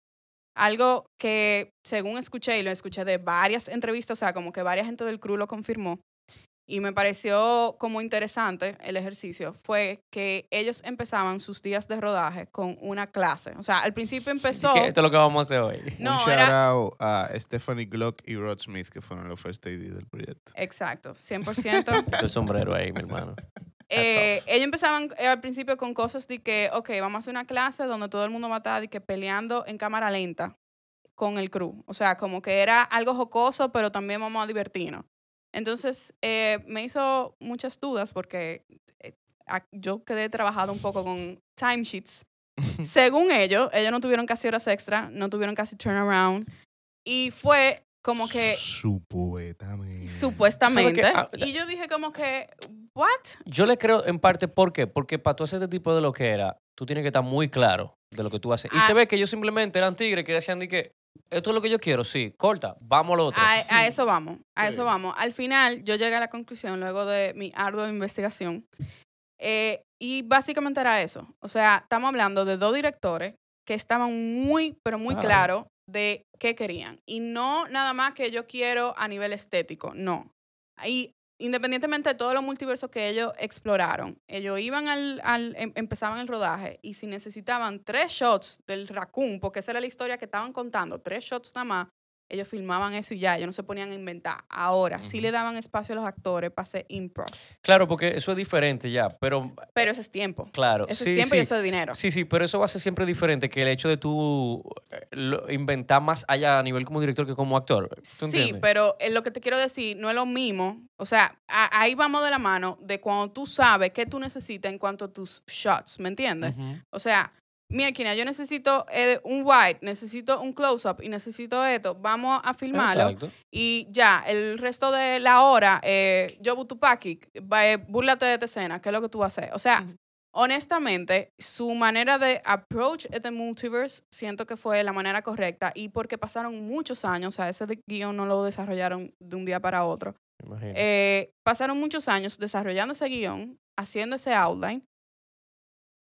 algo que según escuché y lo escuché de varias entrevistas, o sea, como que varias gente del crew lo confirmó, y me pareció como interesante el ejercicio, fue que ellos empezaban sus días de rodaje con una clase. O sea, al principio empezó... Que esto es lo que vamos a hacer hoy. No, un shout era- out a Stephanie Glock y Rod Smith, que fueron los first AD del proyecto. Exacto, 100%. Este sombrero ahí, mi hermano. Eh, off. ellos empezaban eh, al principio con cosas de que, ok, vamos a hacer una clase donde todo el mundo va a estar de que peleando en cámara lenta con el crew. O sea, como que era algo jocoso, pero también vamos a divertirnos. Entonces, eh, me hizo muchas dudas porque eh, a- yo quedé trabajado un poco con timesheets Según ellos, ellos no tuvieron casi horas extra, no tuvieron casi turnaround. Y fue como que Supuestamente. supuestamente. ¿Sabe qué? Ah, y yo dije como que, ¿what? Yo le creo en parte, ¿por qué? Porque para tú hacer este tipo de lo que era, tú tienes que estar muy claro de lo que tú haces. Y Ah. se ve que ellos simplemente eran tigres que decían de que esto es lo que yo quiero, sí, corta, vamos a lo otro. A, a eso vamos, a Sí. eso vamos. Al final, yo llegué a la conclusión luego de mi ardua investigación. eh, y básicamente era eso. O sea, estamos hablando de dos directores que estaban muy, pero muy Claro. claros de qué querían. Y no nada más que yo quiero a nivel estético, no. Y independientemente de todos los multiversos que ellos exploraron, ellos iban al, al em- empezaban el rodaje y si necesitaban tres shots del raccoon, porque esa era la historia que estaban contando, tres shots nada más, ellos filmaban eso y ya, ellos no se ponían a inventar. Ahora, sí le daban espacio a los actores para hacer improv, Claro, porque eso es diferente ya, pero pero ese es tiempo. claro. Ese sí, es tiempo sí. y eso es dinero. Sí, sí, pero eso va a ser siempre diferente que el hecho de tú eh, inventar más allá a nivel como director que como actor. ¿Tú Sí, entiendes? pero eh, lo que te quiero decir no es lo mismo. O sea, ahí vamos de la mano de cuando tú sabes qué tú necesitas en cuanto a tus shots, ¿me entiendes? O sea, mira, Kina, yo necesito eh, un wide, necesito un close-up y necesito esto. Vamos a filmarlo. Exacto. Y ya, el resto de la hora, eh, yo Butupaki, va, eh, búrlate de esta escena, ¿qué es lo que tú vas a hacer? O sea, Ujú. honestamente, su manera de approach the multiverse siento que fue la manera correcta y porque pasaron muchos años, o sea, ese guion no lo desarrollaron de un día para otro. me imagino. Eh, pasaron muchos años desarrollando ese guion, haciendo ese outline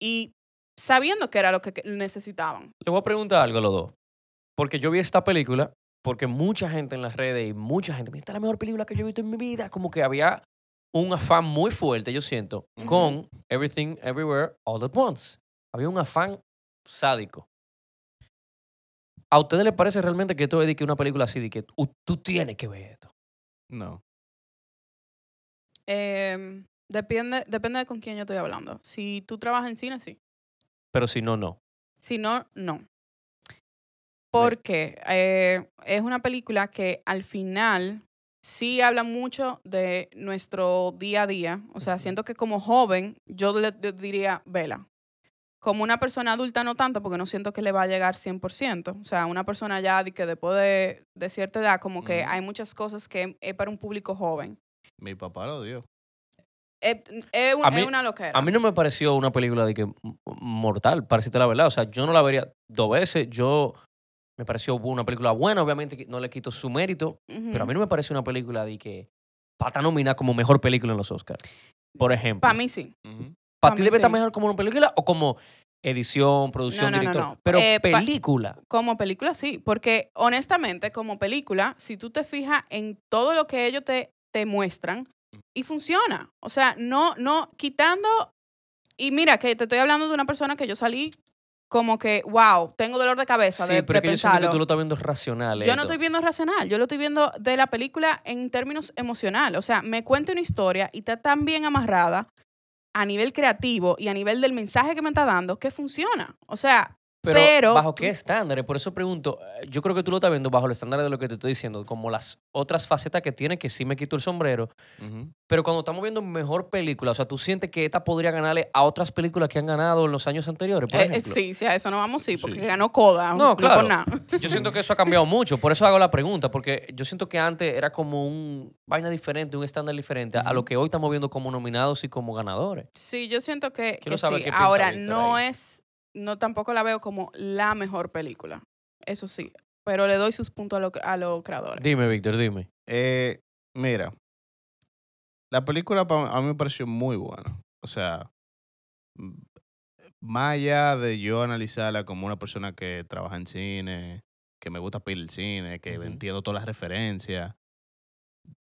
y sabiendo que era lo que necesitaban. Le voy a preguntar algo a los dos. Porque yo vi esta película, porque mucha gente en las redes y mucha gente me dice, esta es la mejor película que yo he visto en mi vida. Como que había un afán muy fuerte, yo siento, con Everything Everywhere All at Once. Había un afán sádico. ¿A ustedes les parece realmente que esto es de que una película así, de que tú, tú tienes que ver esto? No. Eh, depende, depende de con quién yo estoy hablando. Si tú trabajas en cine, sí. Pero si no, no. Si no, no. Porque eh, es una película que al final sí habla mucho de nuestro día a día. O sea, siento que como joven yo le, le diría, vela. Como una persona adulta no tanto, porque no siento que le va a llegar 100%. O sea, una persona ya de que después de, de cierta edad, como que hay muchas cosas que es para un público joven. Mi papá lo dio. Es, es un- A es mí- una loquera. A mí no me pareció una película de que mortal, para decirte la verdad. O sea, yo no la vería dos veces. Yo me pareció una película buena, obviamente no le quito su mérito, pero a mí no me parece una película de que pata nominada como mejor película en los Oscars. Por ejemplo. Para mí sí. ¿Para pa' ti mí debe estar mejor como una película o como edición, producción, No, no, no, director? no. Pero Eh, película. Como película, sí, porque honestamente, como película, si tú te fijas en todo lo que ellos te, te muestran, y funciona. O sea, no, no, quitando, y mira, que te estoy hablando de una persona que yo salí como que, wow, tengo dolor de cabeza Sí, de, pero de que yo siento que pensarlo. tú lo estás viendo racional. Yo no esto. estoy viendo racional, yo lo estoy viendo de la película en términos emocional. O sea, me cuenta una historia y está tan bien amarrada a nivel creativo y a nivel del mensaje que me está dando que funciona. O sea, Pero, Pero ¿bajo tú- qué estándares? Por eso pregunto, eh, yo creo que tú lo estás viendo bajo el estándar de lo que te estoy diciendo, como las otras facetas que tiene, que sí me quito el sombrero. Pero cuando estamos viendo mejor película, o sea, tú sientes que esta podría ganarle a otras películas que han ganado en los años anteriores, por eh, eh, ejemplo. sí, sí, a eso no vamos, sí, porque Sí, ganó Coda. No, claro. por nada. Yo siento que eso ha cambiado mucho, por eso hago la pregunta, porque yo siento que antes era como un vaina diferente, un estándar diferente a lo que hoy estamos viendo como nominados y como ganadores. Sí, yo siento que, sí. Ahora, no ahí. es, no tampoco la veo como la mejor película. Eso sí. Pero le doy sus puntos a, lo- a los creadores. Dime, Víctor, dime. Eh, mira, la película a mí me pareció muy buena. O sea, m- más allá de yo analizarla como una persona que trabaja en cine, que me gusta pedir el cine, que entiendo todas las referencias,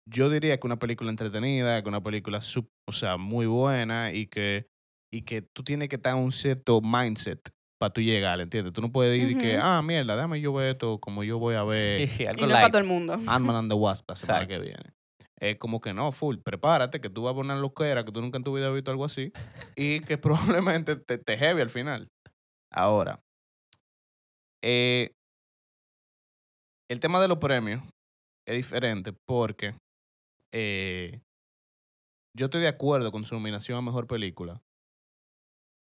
yo diría que una película entretenida, que una película sup- o sea, muy buena y que, y que tú tienes que estar en un cierto mindset para tú llegar, ¿entiendes? Tú no puedes ir y que, Ujú. ah, mierda, déjame yo ver esto como yo voy a ver Sí, Y algo no es para todo el mundo. Ant-Man and the Wasp la semana Exacto. que viene. Es como que no, full, prepárate, que tú vas a poner loquera, que tú nunca en tu vida has visto algo así, y que probablemente te, te heavy al final. Ahora, eh, el tema de los premios es diferente porque eh, yo estoy de acuerdo con su nominación a Mejor Película,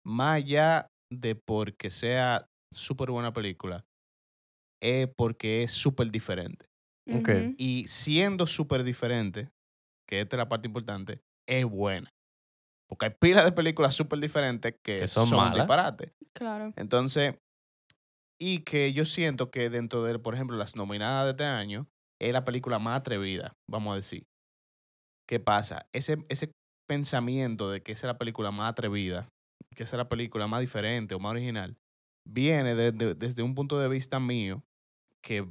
más allá de porque sea súper buena película es porque es súper diferente. Y siendo súper diferente, que esta es la parte importante, es buena. Porque hay pilas de películas súper diferentes que, Que son son, malas. disparates. Claro. Entonces, y que yo siento que dentro de, por ejemplo, las nominadas de este año, es la película más atrevida, vamos a decir. ¿Qué pasa? Ese, ese pensamiento de que esa es la película más atrevida, que es la película más diferente o más original, viene de- de- desde un punto de vista mío, que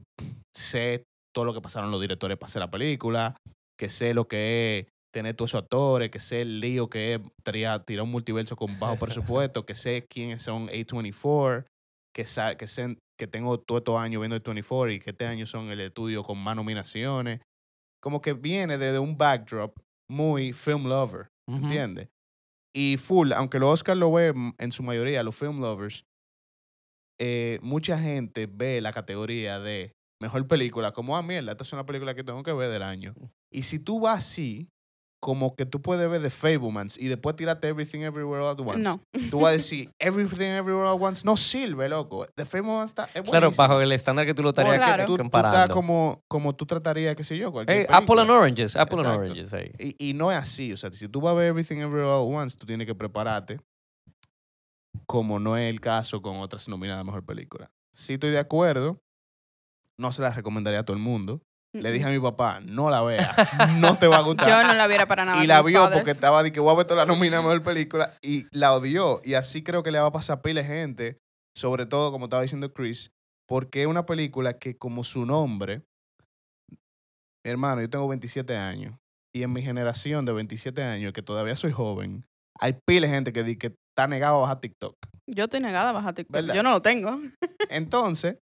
sé todo lo que pasaron los directores para hacer la película, que sé lo que es tener todos esos actores, que sé el lío que es tirar, tirar un multiverso con bajo presupuesto, que sé quiénes son A24, que, sa- que, sé, que tengo todos estos años viendo el 24 y que este año son el estudio con más nominaciones. Como que viene desde un backdrop muy film lover, Ujú. ¿entiendes? Y full, aunque los Oscars lo ven en su mayoría, los film lovers, eh, mucha gente ve la categoría de mejor película como, ah, mierda, esta es una película que tengo que ver del año. Y si tú vas así, como que tú puedes ver The Fablemans y después tirarte Everything Everywhere All at Once. No. Tú vas a decir, Everything Everywhere All at Once no sirve, loco. The Fablemans está, es Claro, bajo el estándar que tú lo estarías Claro. tú, tú comparando. estás como, como tú tratarías, qué sé yo, cualquier Hey, Apple and Oranges, Apple and. Oranges ahí. Y, y no es así. O sea, si tú vas a ver Everything Everywhere All at Once, tú tienes que prepararte como no es el caso con otras nominadas a Mejor Película. Si estoy de acuerdo, no se las recomendaría a todo el mundo. Le dije a mi papá, no la vea, no te va a gustar. Yo no la viera para nada. y la vio padres. porque estaba de que voy a ver toda la nominada a Mejor Película y la odió. Y así creo que le va a pasar a pila de gente, sobre todo, como estaba diciendo Chris, porque es una película que como su nombre, hermano, yo tengo 27 años y en mi generación de 27 años, que todavía soy joven, hay pila de gente que, di que está negado a bajar TikTok. Yo estoy negada a bajar TikTok. ¿Verdad? Yo no lo tengo. Entonces,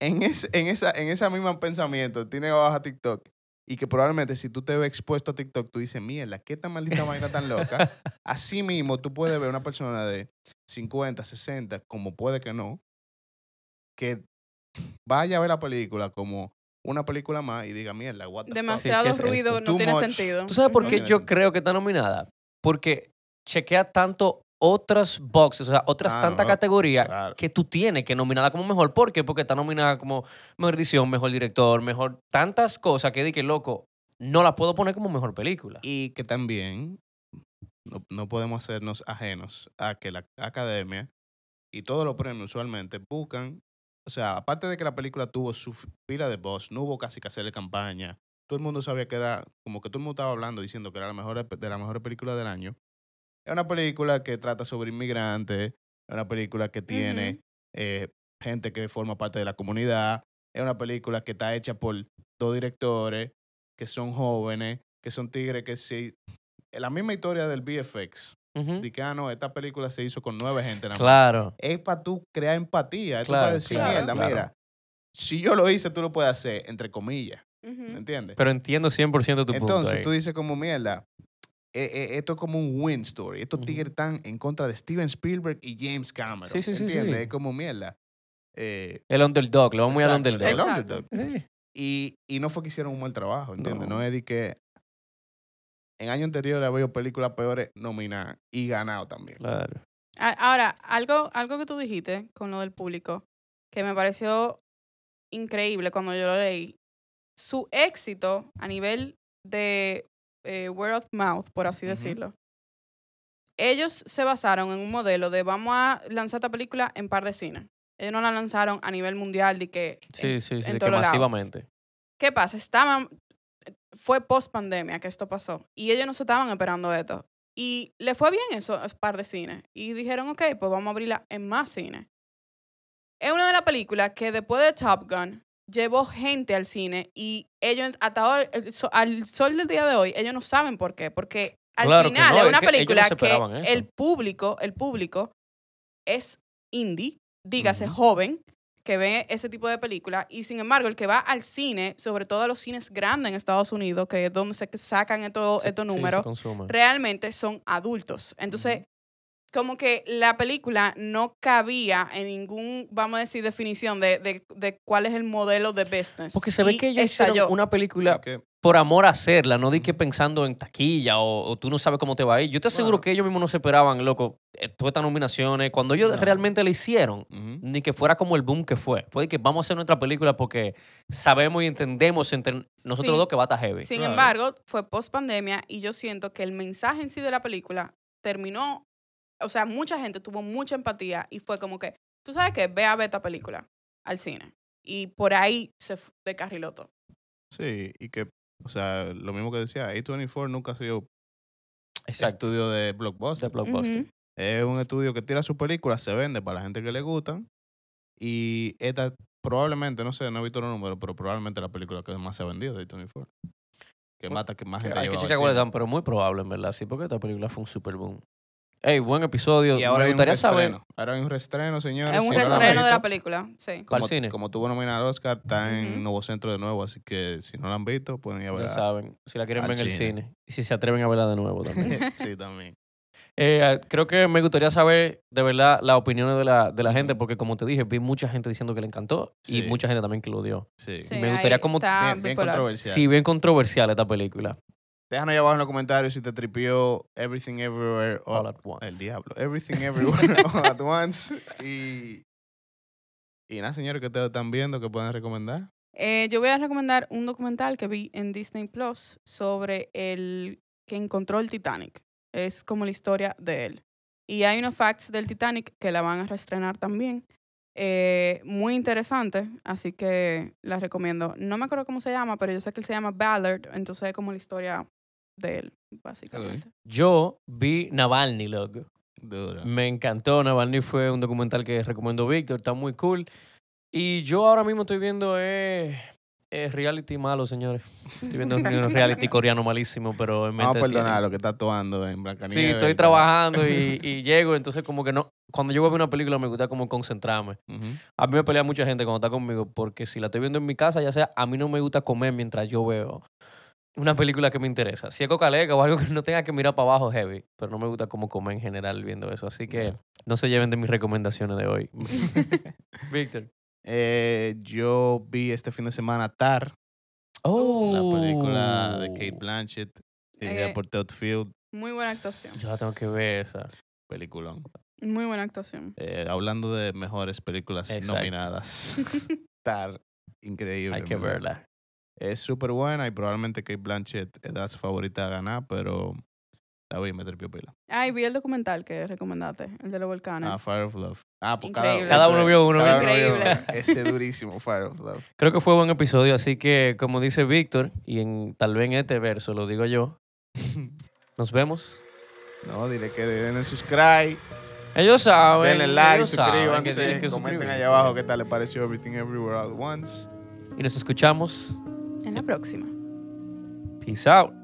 en, ese, en, esa, en ese mismo pensamiento, tiene baja TikTok. Y que probablemente si tú te ves expuesto a TikTok, tú dices, mierda, ¿qué tan maldita vaina tan loca? Así mismo, tú puedes ver una persona de 50, 60, como puede que no, que vaya a ver la película como una película más y diga, mierda, what the fuck?" Demasiado ¿qué es ruido, no Too tiene much. sentido. ¿Tú sabes por qué yo sentido. creo que está nominada? Porque chequea tanto otras boxes, o sea, otras Ah, tantas no, categorías claro. que tú tienes que nominarla como mejor. ¿Por qué? Porque está nominada como mejor edición, mejor director, mejor tantas cosas que di que loco, no la puedo poner como mejor película. Y que también no, no podemos hacernos ajenos a que la academia y todos los premios usualmente buscan, o sea, aparte de que la película tuvo su pila de voz, no hubo casi que hacerle campaña, todo el mundo sabía que era, como que todo el mundo estaba hablando diciendo que era la mejor de la mejor película del año. Es una película que trata sobre inmigrantes, es una película que tiene eh, gente que forma parte de la comunidad, es una película que está hecha por dos directores que son jóvenes, que son tigres que sí. La misma historia del VFX. Que, ah, no, esta película se hizo con nueve gente nada más. Claro. Es para tú crear empatía. Es Claro, para decir, claro, mierda, claro. mira, si yo lo hice, tú lo puedes hacer, entre comillas. ¿Me entiendes? Pero entiendo 100% tu punto. Entonces ahí. tú dices como, mierda, eh, eh, esto es como un win story. Estos Ujú. tigres están en contra de Steven Spielberg y James Cameron. Sí, sí, sí, ¿Entiendes? sí. Es como mierda. Eh, El underdog, le vamos muy al underdog. el underdog. Sí. Y, y no fue que hicieron un mal trabajo, ¿entiendes? No. No, es de que en año anterior había películas peores nominadas y ganado también. Claro. Ahora, algo, algo que tú dijiste con lo del público, que me pareció increíble cuando yo lo leí. Su éxito a nivel de eh, word of mouth, por así decirlo. Ellos se basaron en un modelo de vamos a lanzar esta película en par de cines. Ellos no la lanzaron a nivel mundial de que Sí, en- sí, sí, en de que masivamente. ¿Qué pasa? Estaban, fue post pandemia que esto pasó y ellos no se estaban esperando esto. Y le fue bien eso, es par de cines. Y dijeron, ok, pues vamos a abrirla en más cines. Es una de las películas que después de Top Gun llevó gente al cine y ellos, hasta ahora, el so- al sol del día de hoy, ellos no saben por qué. Porque al Claro final no, es una que ellos no película que eso. el público, el público es indie, dígase Ujú. joven, que ve ese tipo de película y sin embargo el que va al cine, sobre todo a los cines grandes en Estados Unidos, que es donde se sacan estos, estos números, realmente son adultos. Entonces, como que la película no cabía en ningún, vamos a decir, definición de, de, de cuál es el modelo de business. Porque se ve Y que ellos hicieron estalló. una película por amor a hacerla, no di que pensando en taquilla o, o tú no sabes cómo te va a ir. Yo te aseguro Bueno. que ellos mismos no se esperaban, loco, eh, todas estas nominaciones. Cuando ellos No. realmente la hicieron, ni que fuera como el boom que fue. Fue de que vamos a hacer nuestra película porque sabemos y entendemos entre nosotros Sí. dos que va a estar heavy. Sin Claro. embargo, fue post pandemia y yo siento que el mensaje en sí de la película terminó, o sea, mucha gente tuvo mucha empatía y fue como que, tú sabes que ve a ver esta película al cine. Y por ahí se descarriló todo. Sí, y que, o sea, lo mismo que decía, A24 nunca ha sido Exacto. estudio de De blockbuster. Es un estudio que tira sus películas, se vende para la gente que le gustan. Y esta probablemente, no sé, no he visto los números, pero probablemente la película que más se ha vendido de A24. Que mata que más gente ha Hay que checar cuáles pero muy probable, en verdad. Sí, porque esta película fue un super boom. Ey, buen episodio. Y ahora Me hay un gustaría saber. reestreno. Ahora hay un reestreno, señores. Es un si no la han reestreno de la visto, película, sí. ¿Cuál como, cine? Como tuvo nominada al Oscar, está en. Nuevo Centro de nuevo, así que si no la han visto, pueden ir a Ya verla. saben, si la quieren al ver en el cine. cine. Y si se atreven a verla de nuevo también. sí, también. Eh, creo que me gustaría saber de verdad las opiniones de la, de la gente, porque como te dije, vi mucha gente diciendo que le encantó y Sí. mucha gente también que lo odió. Sí. Sí, Me gustaría ahí como- está Bien, bien bipolar. controversial. Sí, bien controversial esta película. Déjanos ahí abajo en los comentarios si te tripió Everything Everywhere All All at once. El diablo. Everything Everywhere All at Once. Y, y nada, señores, que ustedes están viendo que pueden recomendar. Eh, yo voy a recomendar un documental que vi en Disney Plus sobre el que encontró el Titanic. Es como la historia de él. Y hay unos facts del Titanic que la van a reestrenar también. Eh, muy interesante, así que la recomiendo. No me acuerdo cómo se llama, pero yo sé que él se llama Ballard, entonces es como la historia de él, básicamente. Yo vi Navalny, loco. Duro. Me encantó. Navalny fue un documental que recomendó Víctor, está muy cool. Y yo ahora mismo estoy viendo eh, eh, reality malo, señores. Estoy viendo un reality coreano malísimo, pero me Vamos a entretiene. perdonar lo que está actuando en Sí, Blancanieves. estoy trabajando y, y llego, entonces como que no, cuando yo voy a ver una película me gusta como concentrarme. A mí me pelea mucha gente cuando está conmigo porque si la estoy viendo en mi casa, ya sea, a mí no me gusta comer mientras yo veo una película que me interesa. Si es cocalega o algo que no tenga que mirar para abajo heavy, pero no me gusta como comer en general viendo eso. Así que no se lleven de mis recomendaciones de hoy. Víctor. Eh, yo vi este fin de semana Tar, Oh, la película de Kate Blanchett, dirigida Eh, por Todd Field. Muy buena actuación. Yo la tengo que ver esa. Peliculón. Muy buena actuación. Eh, hablando de mejores películas Exacto. nominadas. Tar, increíble. Hay que verla. Es súper buena y probablemente Kate Blanchett es la favorita a ganar, pero la vi me trepió pila. Ah, y vi el documental que recomendaste, el de los volcanes. Ah, Fire of Love. Ah, pues Increíble. Cada uno vio uno, cada vio Increíble. uno. Ese durísimo, Fire of Love. Creo que fue buen episodio, así que como dice Víctor, y en tal vez en este verso lo digo yo, nos vemos. No, dile que denle subscribe, Ellos saben. denle like, ellos saben que suscríbanse, que comenten allá abajo qué tal les pareció Everything Everywhere All at Once. Y nos escuchamos. En la próxima. Peace out.